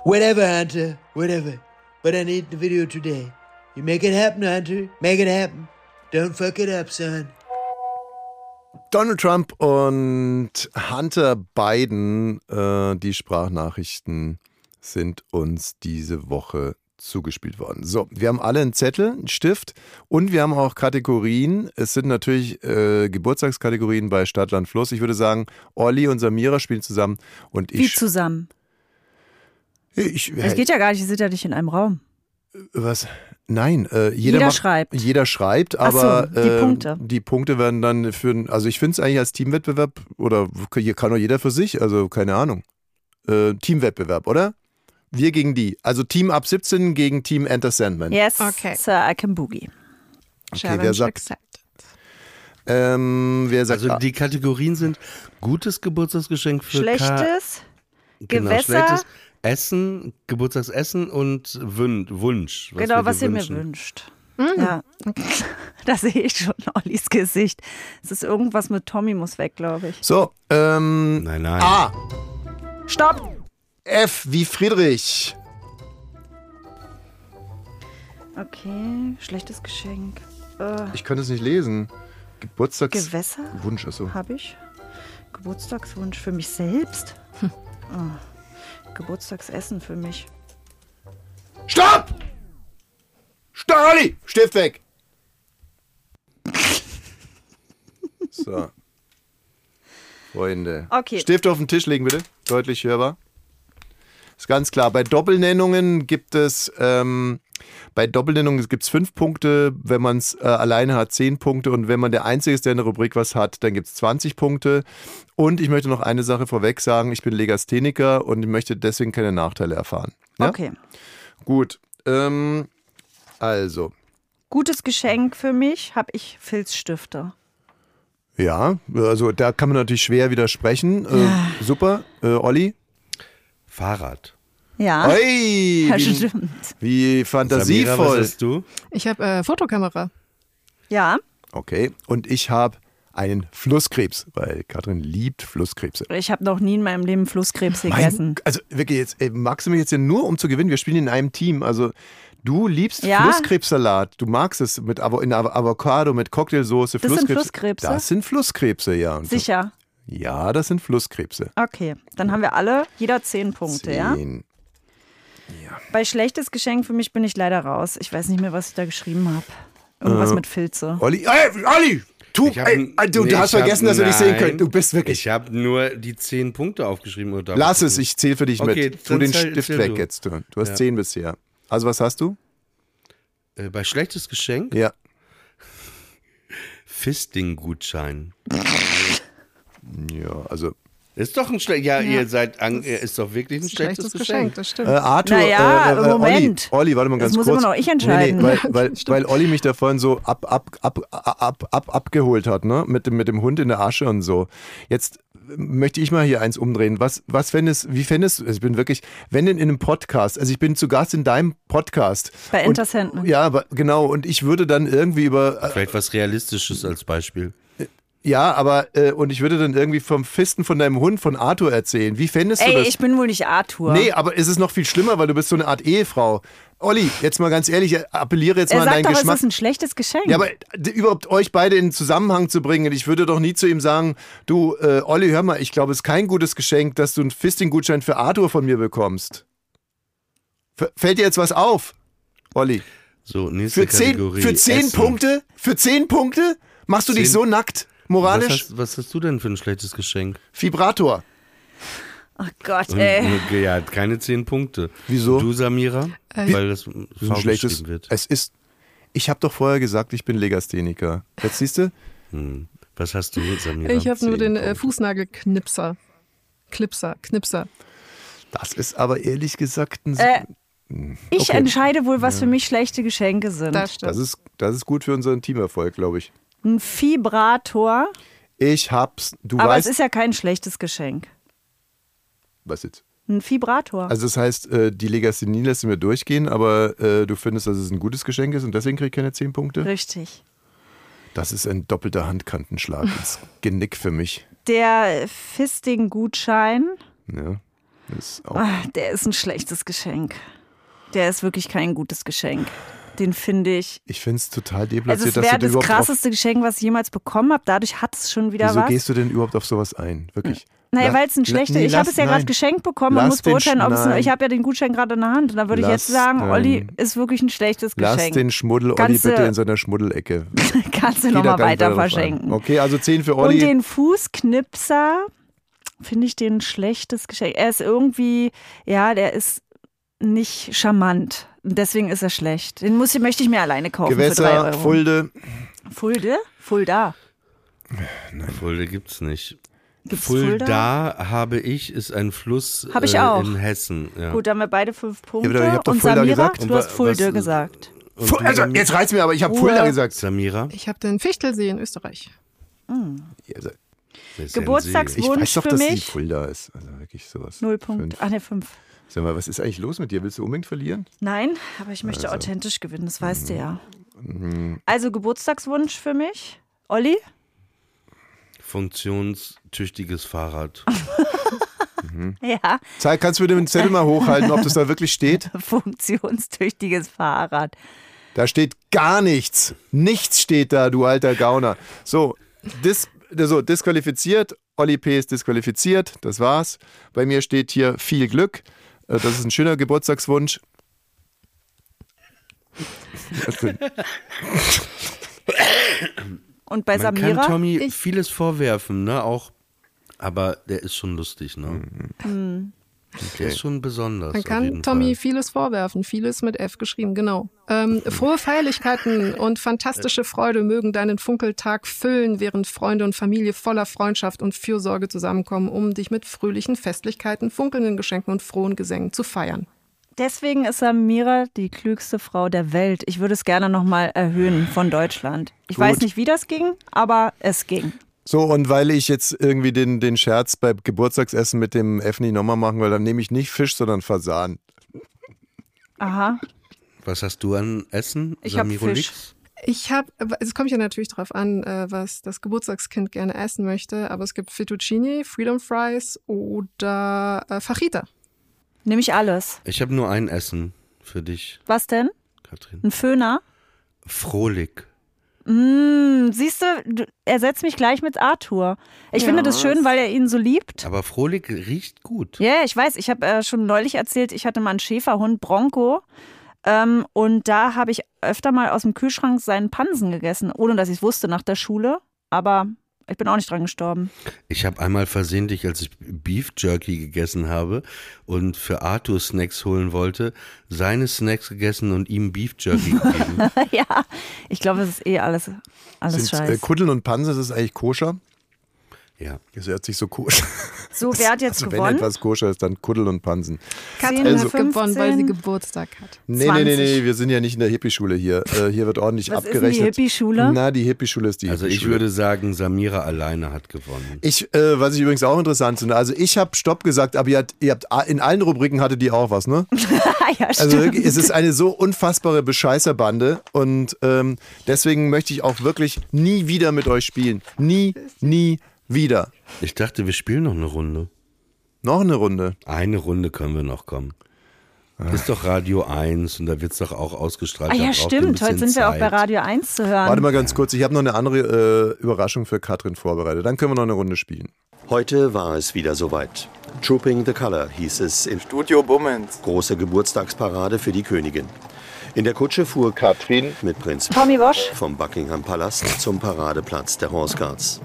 Whatever, Hunter, whatever. But I need the video today. You make it happen, Hunter. Make it happen. Don't fuck it up, son. Donald Trump und Hunter Biden, äh, die Sprachnachrichten sind uns diese Woche zugespielt worden. So, wir haben alle einen Zettel, einen Stift und wir haben auch Kategorien. Es sind natürlich äh, Geburtstagskategorien bei Stadt, Land, Fluss. Ich würde sagen, Olli und Samira spielen zusammen und Wie ich. zusammen? ich Das geht ja gar nicht, ihr seid ja nicht in einem Raum. Was? Nein, äh, jeder, Jeder macht, schreibt. Jeder schreibt, Ach so, aber die äh, Punkte. die Punkte werden dann für, also ich finde es eigentlich als Teamwettbewerb oder hier kann doch jeder für sich, also keine Ahnung. Äh, Teamwettbewerb, oder? Wir gegen die. Also Team ab 17 gegen Team Enter Sandman. Yes, Okay. Sir, I can boogie. Okay, wer sagt, accepted. ähm, wer sagt, Also die Kategorien sind gutes Geburtstagsgeschenk für Ka Schlechtes, genau, Gewässer. schlechtes Essen, Geburtstagsessen und Wün Wunsch. genau, wir was ihr mir wünscht. Ja, da sehe ich schon Ollis Gesicht. Es ist irgendwas mit Tommy muss weg, glaube ich. so, ähm, Nein, nein. A, Stopp! F wie Friedrich. Okay, schlechtes Geschenk. Äh, Ich könnte es nicht lesen. Geburtstagswunsch, Gewässer achso. habe ich. Geburtstagswunsch für mich selbst. Hm. Oh. Geburtstagsessen für mich. Stopp! Olli! Stift weg! So. Freunde. Okay. Stift auf den Tisch legen, bitte. Deutlich hörbar. Ist ganz klar. Bei Doppelnennungen gibt es ähm, Bei Doppelnennung gibt es fünf Punkte, wenn man es äh, alleine hat, zehn Punkte und wenn man der Einzige ist, der in der Rubrik was hat, dann gibt es 20 Punkte. Und ich möchte noch eine Sache vorweg sagen, ich bin Legastheniker und ich möchte deswegen keine Nachteile erfahren. Ja? Okay. Gut, ähm, also, Gutes Geschenk für mich habe ich Filzstifte. ja, also da kann man natürlich schwer widersprechen. Äh, super, äh, Olli? Fahrrad. Ja. Oi, Ja, wie, stimmt. wie Samira, was fantasievoll. hast du? Ich habe äh, Fotokamera. Ja, Okay, und ich habe einen Flusskrebs, weil Katrin liebt Flusskrebse. ich habe noch nie in meinem Leben Flusskrebs gegessen. Mein, also wirklich jetzt, ey, magst du mich jetzt ja nur um zu gewinnen? Wir spielen in einem Team. Also du liebst Ja. Flusskrebssalat. Du magst es mit Avo in Avo- Avocado, mit Cocktailsoße. Das sind Flusskrebs. Flusskrebse? Das sind Flusskrebse, ja. Und Sicher. Ja, das sind Flusskrebse. Okay, dann haben wir alle jeder zehn Punkte, ja? Bei schlechtes Geschenk für mich bin ich leider raus. Ich weiß nicht mehr, was ich da geschrieben habe. Irgendwas Äh, mit Filze. Olli, ey, Olli! Du, Ich hab- ey, du, nee, du hast ich hab- vergessen, dass wir dich sehen können. Du bist wirklich. Ich habe nur die zehn Punkte aufgeschrieben. Da- Lass es, ich zähle für dich Okay, mit. Tu den zähl- Stift zähl weg du. jetzt. Du, du hast Ja. zehn bisher. Also was hast du? Äh, bei schlechtes Geschenk? Ja. Fisting-Gutschein. Ja, also Ist doch ein schlechtes. Ja, ihr seid. An, ist doch wirklich ein schlechtes, Schlechtes Geschenk. Geschenk, das stimmt. Äh, Arthur, Naja, äh, äh, Moment. Olli, Olli, warte mal Das ganz muss kurz. immer noch ich entscheiden. Nee, nee, weil, weil, weil Olli mich da vorhin so ab, ab, ab, ab, ab, abgeholt hat, ne? Mit dem, mit dem Hund in der Asche und so. Jetzt möchte ich mal hier eins umdrehen. Was, was fändest, wie fändest du, also ich bin wirklich, wenn denn in einem Podcast, also ich bin zu Gast in deinem Podcast. Bei Sandman. Ja, aber genau, und ich würde dann irgendwie über, äh, Vielleicht was Realistisches als Beispiel. Ja, aber, äh, und ich würde dann irgendwie vom Fisten von deinem Hund von Arthur erzählen. Wie fändest du Ey, das? ich bin wohl nicht Arthur. Nee, aber es ist noch viel schlimmer, weil du bist so eine Art Ehefrau. Olli, jetzt mal ganz ehrlich, ich appelliere jetzt er mal an sagt deinen doch, Geschmack. es ist ein schlechtes Geschenk. Ja, aber überhaupt euch beide in Zusammenhang zu bringen, ich würde doch nie zu ihm sagen, du, äh, Olli, hör mal, ich glaube, es ist kein gutes Geschenk, dass du einen Fisting-Gutschein für Arthur von mir bekommst. F fällt dir jetzt was auf, Olli? So, nächste Für zehn, Kategorie. für zehn Essen. Punkte? Für zehn Punkte? Machst du dich Zehn- so nackt, Was moralisch? hast, was hast du denn für ein schlechtes Geschenk? Vibrator. Ach Gott, Und, ey. ja, keine zehn Punkte. Wieso? Du, Samira? Äh, Weil das ein schlechtes. wird. Es ist. Ich habe doch vorher gesagt, ich bin Legastheniker. Jetzt siehst du? Hm. Was hast du, Samira? Ich habe nur den äh. Fußnagelknipser. Clipser, Knipser. Das ist aber ehrlich gesagt ein. Äh, ich Okay. entscheide wohl, was für mich schlechte Geschenke sind. Das stimmt. das, ist, das ist gut für unseren Teamerfolg, glaube ich. Ein Vibrator, Ich hab's. Du aber weißt. es ist ja kein schlechtes Geschenk. was jetzt? Ein Vibrator. Also, das heißt, äh, die Legasthenie lässt du mir durchgehen, aber äh, du findest, dass es ein gutes Geschenk ist und deswegen krieg ich keine 10 Punkte? Richtig. Das ist ein doppelter Handkantenschlag ins Genick für mich. Der Fisting-Gutschein, Ja, ist auch. ah, der ist ein schlechtes Geschenk. Der ist wirklich kein gutes Geschenk. Den finde ich. Ich finde es total Also deplatziert, es dass wäre du das krasseste Geschenk, was ich jemals bekommen habe. Dadurch hat es schon wieder Wieso was. gehst du denn überhaupt auf sowas ein? Wirklich? Naja, weil es ein schlechter. nee, ich habe lass- es ja gerade nein. geschenkt bekommen und Lass muss beurteilen, ob es. Nein. Ich habe ja den Gutschein gerade in der Hand. Und da würde ich Lass jetzt sagen, den- Olli ist wirklich ein schlechtes Lass Geschenk. den Schmuddel Olli du- bitte in seiner Schmuddelecke. Kannst du nochmal weiter ein. verschenken. Okay, also 10 für Und Olli. den Fußknipser finde ich den schlechtes Geschenk. Er ist irgendwie, ja, der ist nicht charmant. Deswegen ist er schlecht. Den muss, möchte ich mir alleine kaufen für drei Gewässer, Euro. Fulde. Fulde? Fulda. Fulda gibt's nicht. Gibt's Fulda, habe ich, ist ein Fluss Hab ich äh, auch. in Hessen. Ja. Gut, da haben wir beide fünf Punkte. aber ich hab doch Und Fulda Samira, gesagt. du hast Fulde was- gesagt. Fu- Also, jetzt reizt mir aber, ich habe Ruhe. Fulda gesagt. Samira? Ich habe den Fichtelsee in Österreich. Ja, also, Das ist ja ein Geburtstags- See. Ich Wunsch weiß doch, für dass die mich? Fulda ist. Also wirklich sowas. Null Punkte. Fünf. Ach ne, fünf. Sag mal, was ist eigentlich los mit dir? Willst du unbedingt verlieren? Nein, aber ich möchte Also. authentisch gewinnen, das weißt du ja. Mhm. Also Geburtstagswunsch für mich. Olli? Funktionstüchtiges Fahrrad. Ja, Zeig, kannst du mir den Zettel mal hochhalten, ob das da wirklich steht? funktionstüchtiges Fahrrad. Da steht gar nichts. Nichts steht da, du alter Gauner. So, dis, so disqualifiziert. Olli P. ist disqualifiziert. Das war's. Bei mir steht hier viel Glück. Äh, Das ist ein schöner Geburtstagswunsch. Und bei Man Samira? kann Tommy ich, vieles vorwerfen, ne? Auch, aber der ist schon lustig, ne? Der ist schon besonders. Man kann Tommy Fall. vieles vorwerfen, vieles mit F geschrieben, genau. Ähm, frohe Feierlichkeiten und fantastische Freude mögen deinen Funkeltag füllen, während Freunde und Familie voller Freundschaft und Fürsorge zusammenkommen, um dich mit fröhlichen Festlichkeiten, funkelnden Geschenken und frohen Gesängen zu feiern. Deswegen ist Samira die klügste Frau der Welt. Ich würde es gerne nochmal erhöhen von Deutschland. Ich Gut. weiß nicht, wie das ging, aber es ging. So, und weil ich jetzt irgendwie den, den Scherz beim Geburtstagsessen mit dem F nicht nochmal machen will, dann nehme ich nicht Fisch, sondern Fasan. Aha. Was hast du an Essen? Ich hab Samiro Fisch. Ich habe, es kommt ja natürlich darauf an, äh, was das Geburtstagskind gerne essen möchte, aber es gibt Fettuccine, Freedom Fries oder äh, Fajita. Nehme ich alles. Ich habe nur ein Essen für dich, Was denn? Katrin. Ein Föhner? Frohlich. Hm, siehst du, du ersetzt mich gleich mit Arthur. Ich finde das schön, weil er ihn so liebt. Aber Frohlich riecht gut. Ja, ich weiß. Ich habe äh, schon neulich erzählt, ich hatte mal einen Schäferhund, Bronco. Ähm, und da habe ich öfter mal aus dem Kühlschrank seinen Pansen gegessen, ohne dass ich es wusste nach der Schule. Aber ich bin auch nicht dran gestorben. Ich habe einmal versehentlich, als ich Beef Jerky gegessen habe und für Arthur Snacks holen wollte, seine Snacks gegessen und ihm Beef Jerky gegeben. ja, ich glaube, es ist eh alles, alles äh, scheiße. Kuddeln und Panse, das ist eigentlich koscher? Ja. Das hört sich so koscher. So, wer hat jetzt Also wenn gewonnen? etwas koscher ist, dann Kuddel und Pansen. Katrin Also- hat gewonnen, weil sie 15. Geburtstag hat. Nee, nee, nee, 20. nee, wir sind ja nicht in der Hippie-Schule hier. Äh, hier wird ordentlich Was ist denn abgerechnet. die Hippie-Schule? Na, die Hippie-Schule ist die Also ich würde sagen, Samira alleine hat gewonnen. Ich, äh, was ich übrigens auch interessant finde, also ich habe Stopp gesagt, aber ihr habt, ihr habt in allen Rubriken hattet die auch was, ne? ja, Also stimmt. wirklich, es ist eine so unfassbare Bescheißerbande und ähm, deswegen möchte ich auch wirklich nie wieder mit euch spielen. Nie, nie wieder. Ich dachte, wir spielen noch eine Runde. Noch eine Runde. Eine Runde können wir noch kommen. Ist doch Radio 1 und da wird es doch auch ausgestrahlt. Ah ja, stimmt. Heute sind wir auch bei Zeit. Radio 1 zu hören. Warte mal ganz kurz, ich habe noch eine andere äh, Überraschung für Katrin vorbereitet. Dann können wir noch eine Runde spielen. Heute war es wieder soweit. Trooping the Color hieß es im Studio Bummens. große Geburtstagsparade für die Königin. In der Kutsche fuhr Katrin mit Prinz Tommy Wosch. vom Buckingham Palast zum Paradeplatz der Horse Guards.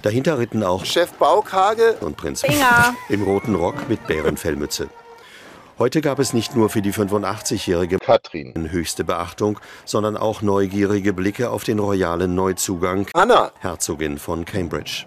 Dahinter ritten auch Chef Baukage. und Prinz Inga. im roten Rock mit Bärenfellmütze. Heute gab es nicht nur für die 85-jährige Katrin. höchste Beachtung, sondern auch neugierige Blicke auf den royalen Neuzugang Anna. Herzogin von Cambridge.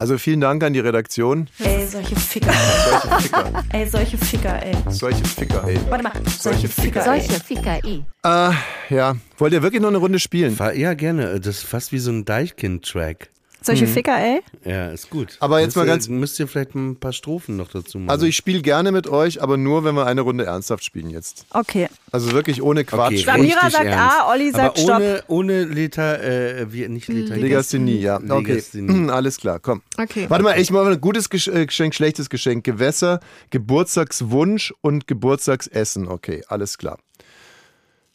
Also vielen Dank an die Redaktion. Ey, solche Ficker. Solche Ficker. ey, solche Ficker, ey. Solche Ficker, ey. Warte mal. Solche Ficker, Solche ey. Ficker i. Äh, ja. Wollt ihr wirklich noch eine Runde spielen? Ja, gerne. Das ist fast wie so ein Deichkind-Track. Solche Ficker, ey. Ja, ist gut. Aber jetzt müsst mal ihr, ganz- Müsst ihr vielleicht ein paar Strophen noch dazu machen. Also ich spiele gerne mit euch, aber nur, wenn wir eine Runde ernsthaft spielen jetzt. Okay. Also wirklich ohne Quatsch. Okay, Samira sagt ernst. A, Olli sagt Aber ohne, ohne Liter, äh, wie, nicht Liter. Legasthenie, ja. Okay, Legasthenie. alles klar, komm. Okay. Warte mal, ich mache ein gutes äh, Geschenk, schlechtes Geschenk. Gewässer, Geburtstagswunsch und Geburtstagsessen. Okay, alles klar.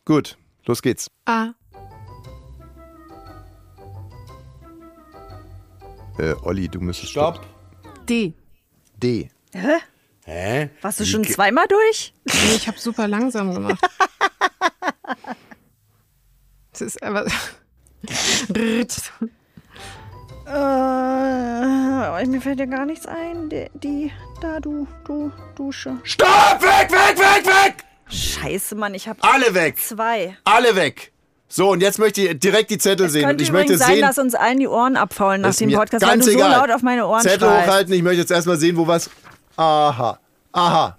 Gut, los geht's. A. Äh, Olli, du müsstest Stopp. D. D. Hä? Warst du schon zweimal durch? Nee, ich habe super langsam gemacht. Das ist aber. Äh, mir fällt ja gar nichts ein. Die, die da, du, du, Dusche. Stopp! Weg, weg, weg, weg! Scheiße, Mann, ich habe Alle weg! zwei. Alle weg! So, und jetzt möchte ich direkt die Zettel sehen. Und Könnte ich möchte sein, sehen. dass uns allen die Ohren abfaulen nach dem Podcast, weil ganz du so egal. laut auf meine Ohren Zettel schreist. hochhalten, ich möchte jetzt erstmal sehen, wo was. Aha. Aha.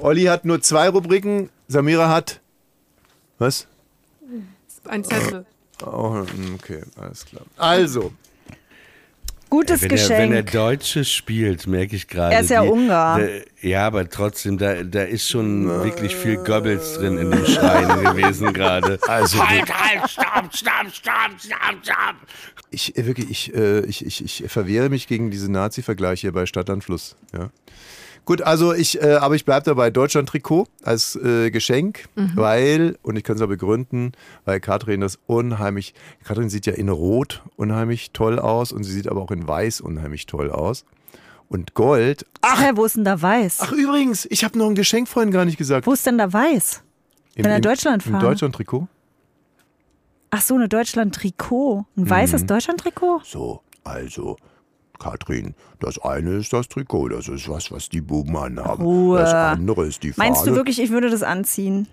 Olli hat nur zwei Rubriken, Samira hat. Was? Ein Zettel. Oh, okay, alles klar. Also, Gutes Wenn er, Geschenk. wenn er Deutsche spielt, merke ich gerade. Er ist ja die- Ungar. Der, ja, aber trotzdem, da, da ist schon wirklich viel Goebbels drin in dem Schreien gewesen gerade. Also halt, halt, stopp, stopp, stopp, stopp, stopp. ich wirklich, ich, äh, ich, ich, ich verwehre mich gegen diese Nazi-Vergleiche bei Stadt an Fluss. Ja. Gut, also ich, äh, aber ich bleibe dabei. Deutschland-Trikot als äh, Geschenk, weil, und ich kann es auch begründen, weil Katrin das unheimlich, Katrin sieht ja in Rot unheimlich toll aus und sie sieht aber auch in Weiß unheimlich toll aus. Und Gold. Ach, Hä, wo ist denn da Weiß? Ach übrigens, ich habe noch ein Geschenk vorhin gar nicht gesagt. Wo ist denn da Weiß? Im, Wenn er im- Deutschland Im fahren. Deutschland-Trikot. Ach so, eine Deutschland-Trikot. Ein Mhm. weißes Deutschland-Trikot? So, also Katrin, das eine ist das Trikot, das ist was, was die Buben anhaben. Ruhe. Das andere ist die Fahne. Meinst du wirklich, ich würde das anziehen?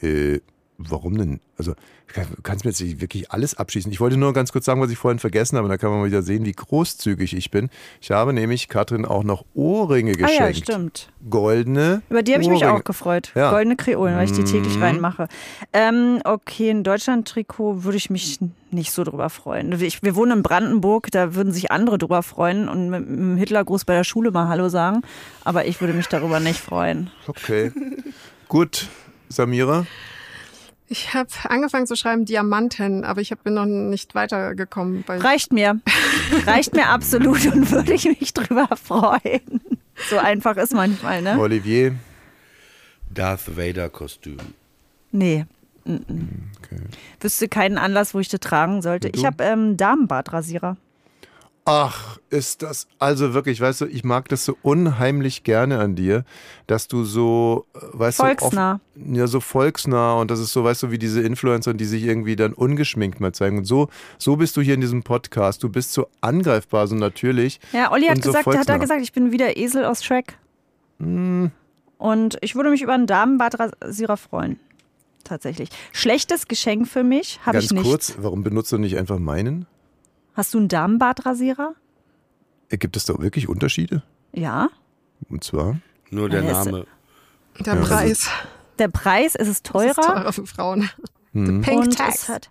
Äh, warum denn? Also, du kannst mir jetzt nicht wirklich alles abschießen. Ich wollte nur ganz kurz sagen, was ich vorhin vergessen habe. Da kann man mal wieder sehen, wie großzügig ich bin. Ich habe nämlich Katrin auch noch Ohrringe Ah ja, geschenkt. stimmt. Goldene. Über die habe ich mich auch gefreut. Ja. Goldene Kreolen, weil ich die täglich Mhm. reinmache. Ähm, okay, ein Deutschland-Trikot würde ich mich nicht so drüber freuen. Ich, wir wohnen in Brandenburg, da würden sich andere drüber freuen und mit einem Hitlergruß bei der Schule mal Hallo sagen. Aber ich würde mich darüber nicht freuen. Okay. Gut, Samira. Ich habe angefangen zu schreiben Diamanten, aber ich hab- bin noch nicht weitergekommen. Reicht mir. Reicht mir absolut und würde ich mich drüber freuen. So einfach ist manchmal, ne? Olivier. Darth Vader Kostüm. Nee. Mm-mm. Wüsste keinen Anlass, wo ich das tragen sollte. Ich habe ähm, Damenbartrasierer. Ach, ist das also wirklich, weißt du, ich mag das so unheimlich gerne an dir, dass du so, äh, weißt Volksnah. du, oft, ja, so volksnah und das ist so, weißt du, wie diese Influencer, die sich irgendwie dann ungeschminkt mal zeigen. Und so, so bist du hier in diesem Podcast. Du bist so angreifbar, so natürlich. Ja, Olli hat so gesagt, hat er volksnah. gesagt, ich bin wie der Esel aus Shrek. Hm, Und ich würde mich über einen Damenbartrasierer freuen. Tatsächlich. Schlechtes Geschenk für mich habe ganz ich nicht. kurz, warum benutzt du nicht einfach meinen? Hast du einen Damenbartrasierer? Äh, Gibt es da wirklich Unterschiede? Ja. Und zwar? Nur der Ja, ist- Name. der Ja, Preis Der Preis ist es teurer. ist teurer für Frauen. Hm. Pink und Tax. es hat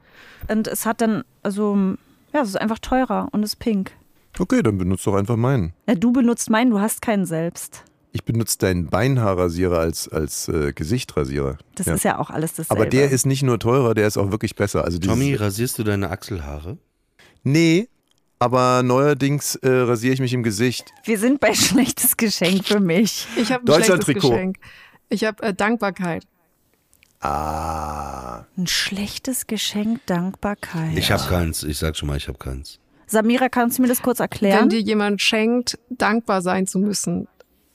und es hat dann also ja, es ist einfach teurer und ist pink. Okay, dann benutzt doch einfach meinen. Ja, du benutzt meinen, du hast keinen selbst. Ich benutze deinen Beinhaarrasierer als, als äh, Gesichtrasierer. Das ist ja auch alles dasselbe. Aber der ist nicht nur teurer, der ist auch wirklich besser. Also Tommy, rasierst du deine Achselhaare? Nee, aber neuerdings äh, rasiere ich mich im Gesicht. Wir sind bei schlechtes Geschenk für mich. Ich habe ein Deutschland-Trikot. schlechtes Geschenk. Ich habe äh, Dankbarkeit. Ah. Ein schlechtes Geschenk, Dankbarkeit. Ich habe keins. Ich sag schon mal, ich habe keins. Samira, kannst du mir das kurz erklären? Wenn dir jemand schenkt, dankbar sein zu müssen.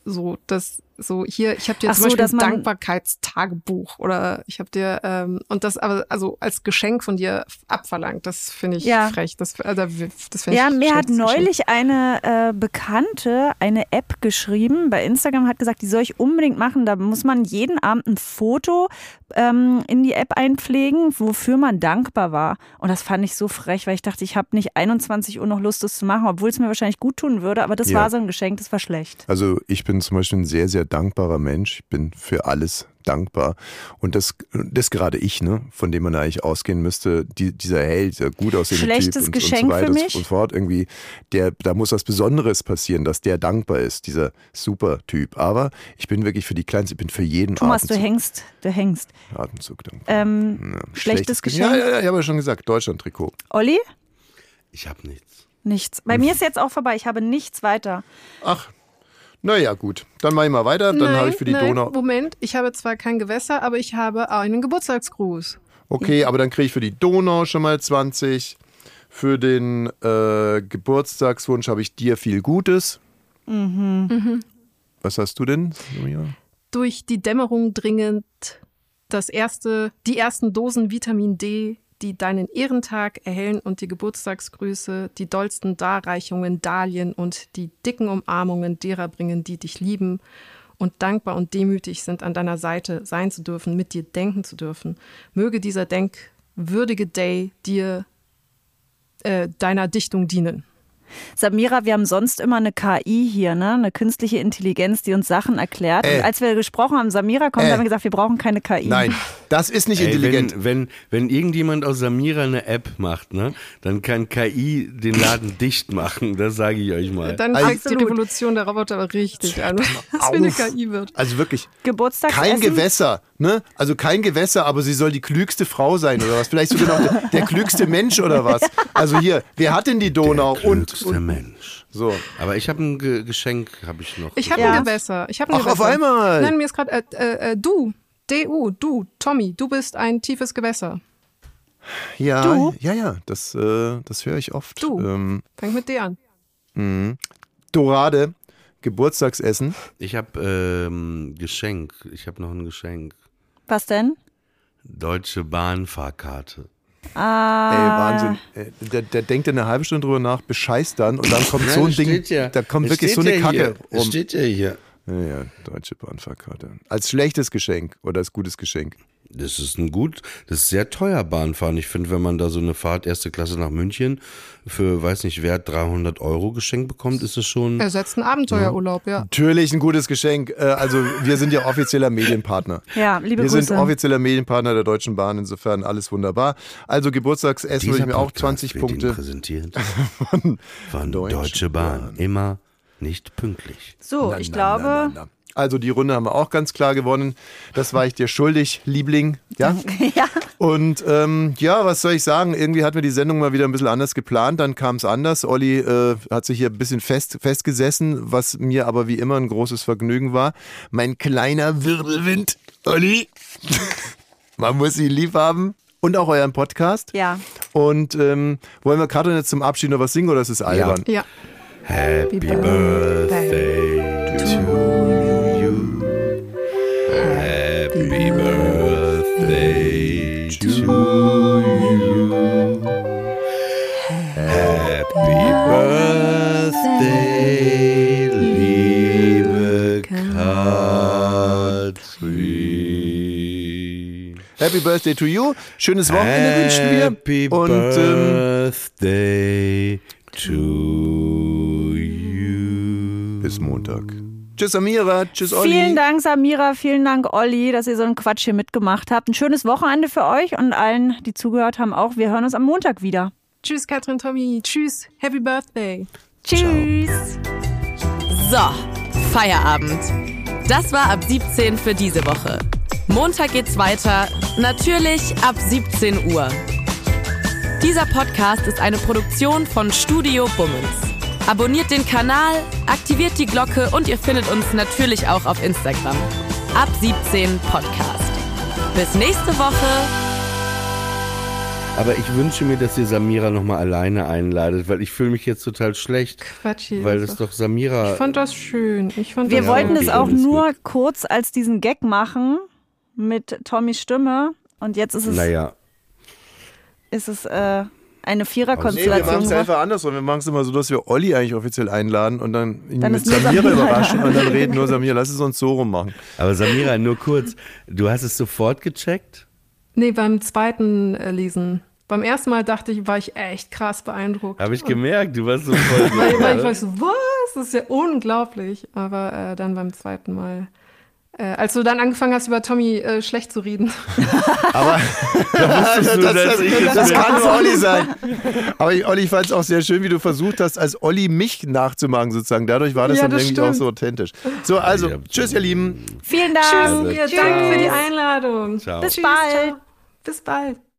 So, das, so hier, ich habe dir Ach zum so, Beispiel ein Dankbarkeitstagebuch oder ich habe dir ähm, und das aber also als Geschenk von dir abverlangt. Das finde ich Ja. frech. Das, also, das Ja, ich mir hat schlechtes Geschenk. neulich eine äh, Bekannte eine App geschrieben bei Instagram, hat gesagt, die soll ich unbedingt machen. Da muss man jeden Abend ein Foto ähm, in die App einpflegen, wofür man dankbar war. Und das fand ich so frech, weil ich dachte, ich habe nicht 21 Uhr noch Lust, das zu machen, obwohl es mir wahrscheinlich gut tun würde. Aber das Ja. war so ein Geschenk, das war schlecht. Also ich bin zum Beispiel ein sehr, sehr dankbarer Mensch. Ich bin für alles dankbar. Und das, das gerade ich, ne, von dem man eigentlich ausgehen müsste, die, dieser Held, dieser gut aussehende Schlechtes Typ und, Geschenk und so weiter für mich? und so fort. Irgendwie, der, da muss was Besonderes passieren, dass der dankbar ist, dieser super Typ. Aber ich bin wirklich für die Kleinste, ich bin für jeden Thomas, du Atemzug, hängst, du hängst. Atemzug dankbar. Ähm, Ja, schlechtes Ge- Geschenk? Ja, ja, ja, ich habe ja schon gesagt, Deutschland-Trikot. Olli? Ich habe nichts. Nichts. Bei mir ist jetzt auch vorbei. Ich habe nichts weiter. Ach, naja, gut. Dann mache ich mal weiter. Dann habe ich für die nein, Donau. Moment, ich habe zwar kein Gewässer, aber ich habe einen Geburtstagsgruß. Okay, aber dann kriege ich für die Donau schon mal 20. Für den äh, Geburtstagswunsch habe ich dir viel Gutes. Mhm. Was hast du denn? Julia? Durch die Dämmerung dringend das erste, die ersten Dosen Vitamin D, die deinen Ehrentag erhellen und die Geburtstagsgrüße, die dollsten Darreichungen, Dahlien und die dicken Umarmungen derer bringen, die dich lieben und dankbar und demütig sind, an deiner Seite sein zu dürfen, mit dir denken zu dürfen. Möge dieser denkwürdige Day dir äh, deiner Dichtung dienen. Samira, wir haben sonst immer eine KI hier, ne? eine künstliche Intelligenz, die uns Sachen erklärt. Äh. Und als wir gesprochen haben, Samira kommt, Äh. haben wir gesagt, wir brauchen keine KI. Nein, das ist nicht Ey, intelligent. Wenn, wenn, wenn irgendjemand aus Samira eine App macht, ne, dann kann KI den Laden dicht machen. Das sage ich euch mal. Dann Also- fängt die Revolution der Roboter aber richtig an, was für eine. KI wird. Also wirklich, Geburtstagsessen. kein Gewässer, ne? Also kein Gewässer, aber sie soll die klügste Frau sein oder was? Vielleicht sogar noch der, der klügste Mensch oder was? Also hier, wer hat denn die Donau? und, Und Mensch. so. Aber ich habe ein Ge Geschenk, habe ich noch. Ich habe Ja. ein Gewässer. Ich habe ein Ach, Gewässer. auf einmal. Nein, mir ist gerade äh, äh, äh, du, du, du, Tommy, du bist ein tiefes Gewässer. Ja, Du? ja, ja, das, äh, das höre ich oft. Du. Ähm, Fängt mit D an. mh. Dorade, Geburtstagsessen. Ich habe ähm, Geschenk. Ich habe noch ein Geschenk. Was denn? Deutsche Bahnfahrkarte. Ah, Ey, Wahnsinn. Äh, Der, der denkt eine halbe Stunde drüber nach, bescheißt dann und dann kommt Nein, so ein Ding, steht ja. da kommt Es wirklich so eine ja Kacke hier. Es rum. steht ja hier. Ja, ja, deutsche Bahnfahrkarte. Als schlechtes Geschenk oder als gutes Geschenk. Das ist ein gut, das ist sehr teuer Bahnfahren. Ich finde, wenn man da so eine Fahrt erste Klasse nach München für, weiß nicht, wert 300 Euro geschenkt bekommt, ist es schon. Ersetzt einen Abenteuerurlaub, ja. Natürlich ein gutes Geschenk. Äh, Also wir sind ja offizieller Medienpartner. Ja, liebe wir Grüße. sind offizieller Medienpartner der Deutschen Bahn, insofern alles wunderbar. Also Geburtstagsessen würde ich mir auch Podcast 20 wird Ihnen Punkte präsentiert von, von Deutsche Deutsche Bahn. Immer nicht pünktlich. so, Na, ich na, glaube, na, na, na. Also die Runde haben wir auch ganz klar gewonnen. Das war ich dir schuldig, Liebling. Ja. ja. Und ähm, ja, was soll ich sagen? Irgendwie hatten wir die Sendung mal wieder ein bisschen anders geplant, dann kam es anders. Olli äh, hat sich hier ein bisschen fest, festgesessen, was mir aber wie immer ein großes Vergnügen war. Mein kleiner Wirbelwind, Olli. Man muss ihn lieb haben. Und auch euren Podcast. Ja. Und ähm, wollen wir gerade jetzt zum Abschied noch was singen oder ist es albern? Ja. Happy Birthday to you. To you. Happy Birthday, liebe Katrin. Happy Birthday to you. Schönes Wochenende wünschen wir. Happy Und ähm, Birthday to you. bis Montag. Tschüss Amira, tschüss Olli. Vielen Dank, Samira, vielen Dank, Olli, dass ihr so einen Quatsch hier mitgemacht habt. Ein schönes Wochenende für euch und allen, die zugehört haben, auch. Wir hören uns am Montag wieder. Tschüss, Katrin, Tommy. Tschüss. Happy Birthday. Tschüss. So, Feierabend. Das war ab 17 für diese Woche. Montag geht's weiter, natürlich ab 17 Uhr. Dieser Podcast ist eine Produktion von Studio Bummens. Abonniert den Kanal, aktiviert die Glocke und ihr findet uns natürlich auch auf Instagram. Ab 17 Podcast. Bis nächste Woche. Aber ich wünsche mir, dass ihr Samira nochmal alleine einladet, weil ich fühle mich jetzt total schlecht. Quatsch hier. Weil es doch Samira. Ich fand das schön. Ich fand Wir das wollten es auch nur kurz als diesen Gag machen mit Tommys Stimme. Und jetzt ist es, Naja, ist es äh, eine Nee, wir Viererkonstellation. machen es einfach andersrum. Wir machen es immer so, dass wir Olli eigentlich offiziell einladen und dann ihn Dann mit Samira Samira überraschen da. und dann reden nur Samira. Lass es uns so rum machen. aber Samira, nur kurz. Du hast es sofort gecheckt? Nee, beim zweiten äh, Lesen. Beim ersten Mal dachte ich, war ich echt krass beeindruckt. Habe ich gemerkt, du warst so voll. Weil, weil ich war so, was? Das ist ja unglaublich. Aber äh, dann beim zweiten Mal. Äh, als du dann angefangen hast, über Tommy äh, schlecht zu reden. Aber wusstest du, das, das, das mir- kann nur Olli sein. Aber ich, Olli, ich fand es auch sehr schön, wie du versucht hast, als Olli mich nachzumachen sozusagen. Dadurch war das Ja, dann das irgendwie auch so authentisch. So, also, tschüss ihr Lieben. Vielen Dank. Tschüss, ihr, danke für die Einladung. Ciao. Bis Tschüss, bald. ciao. Bis bald.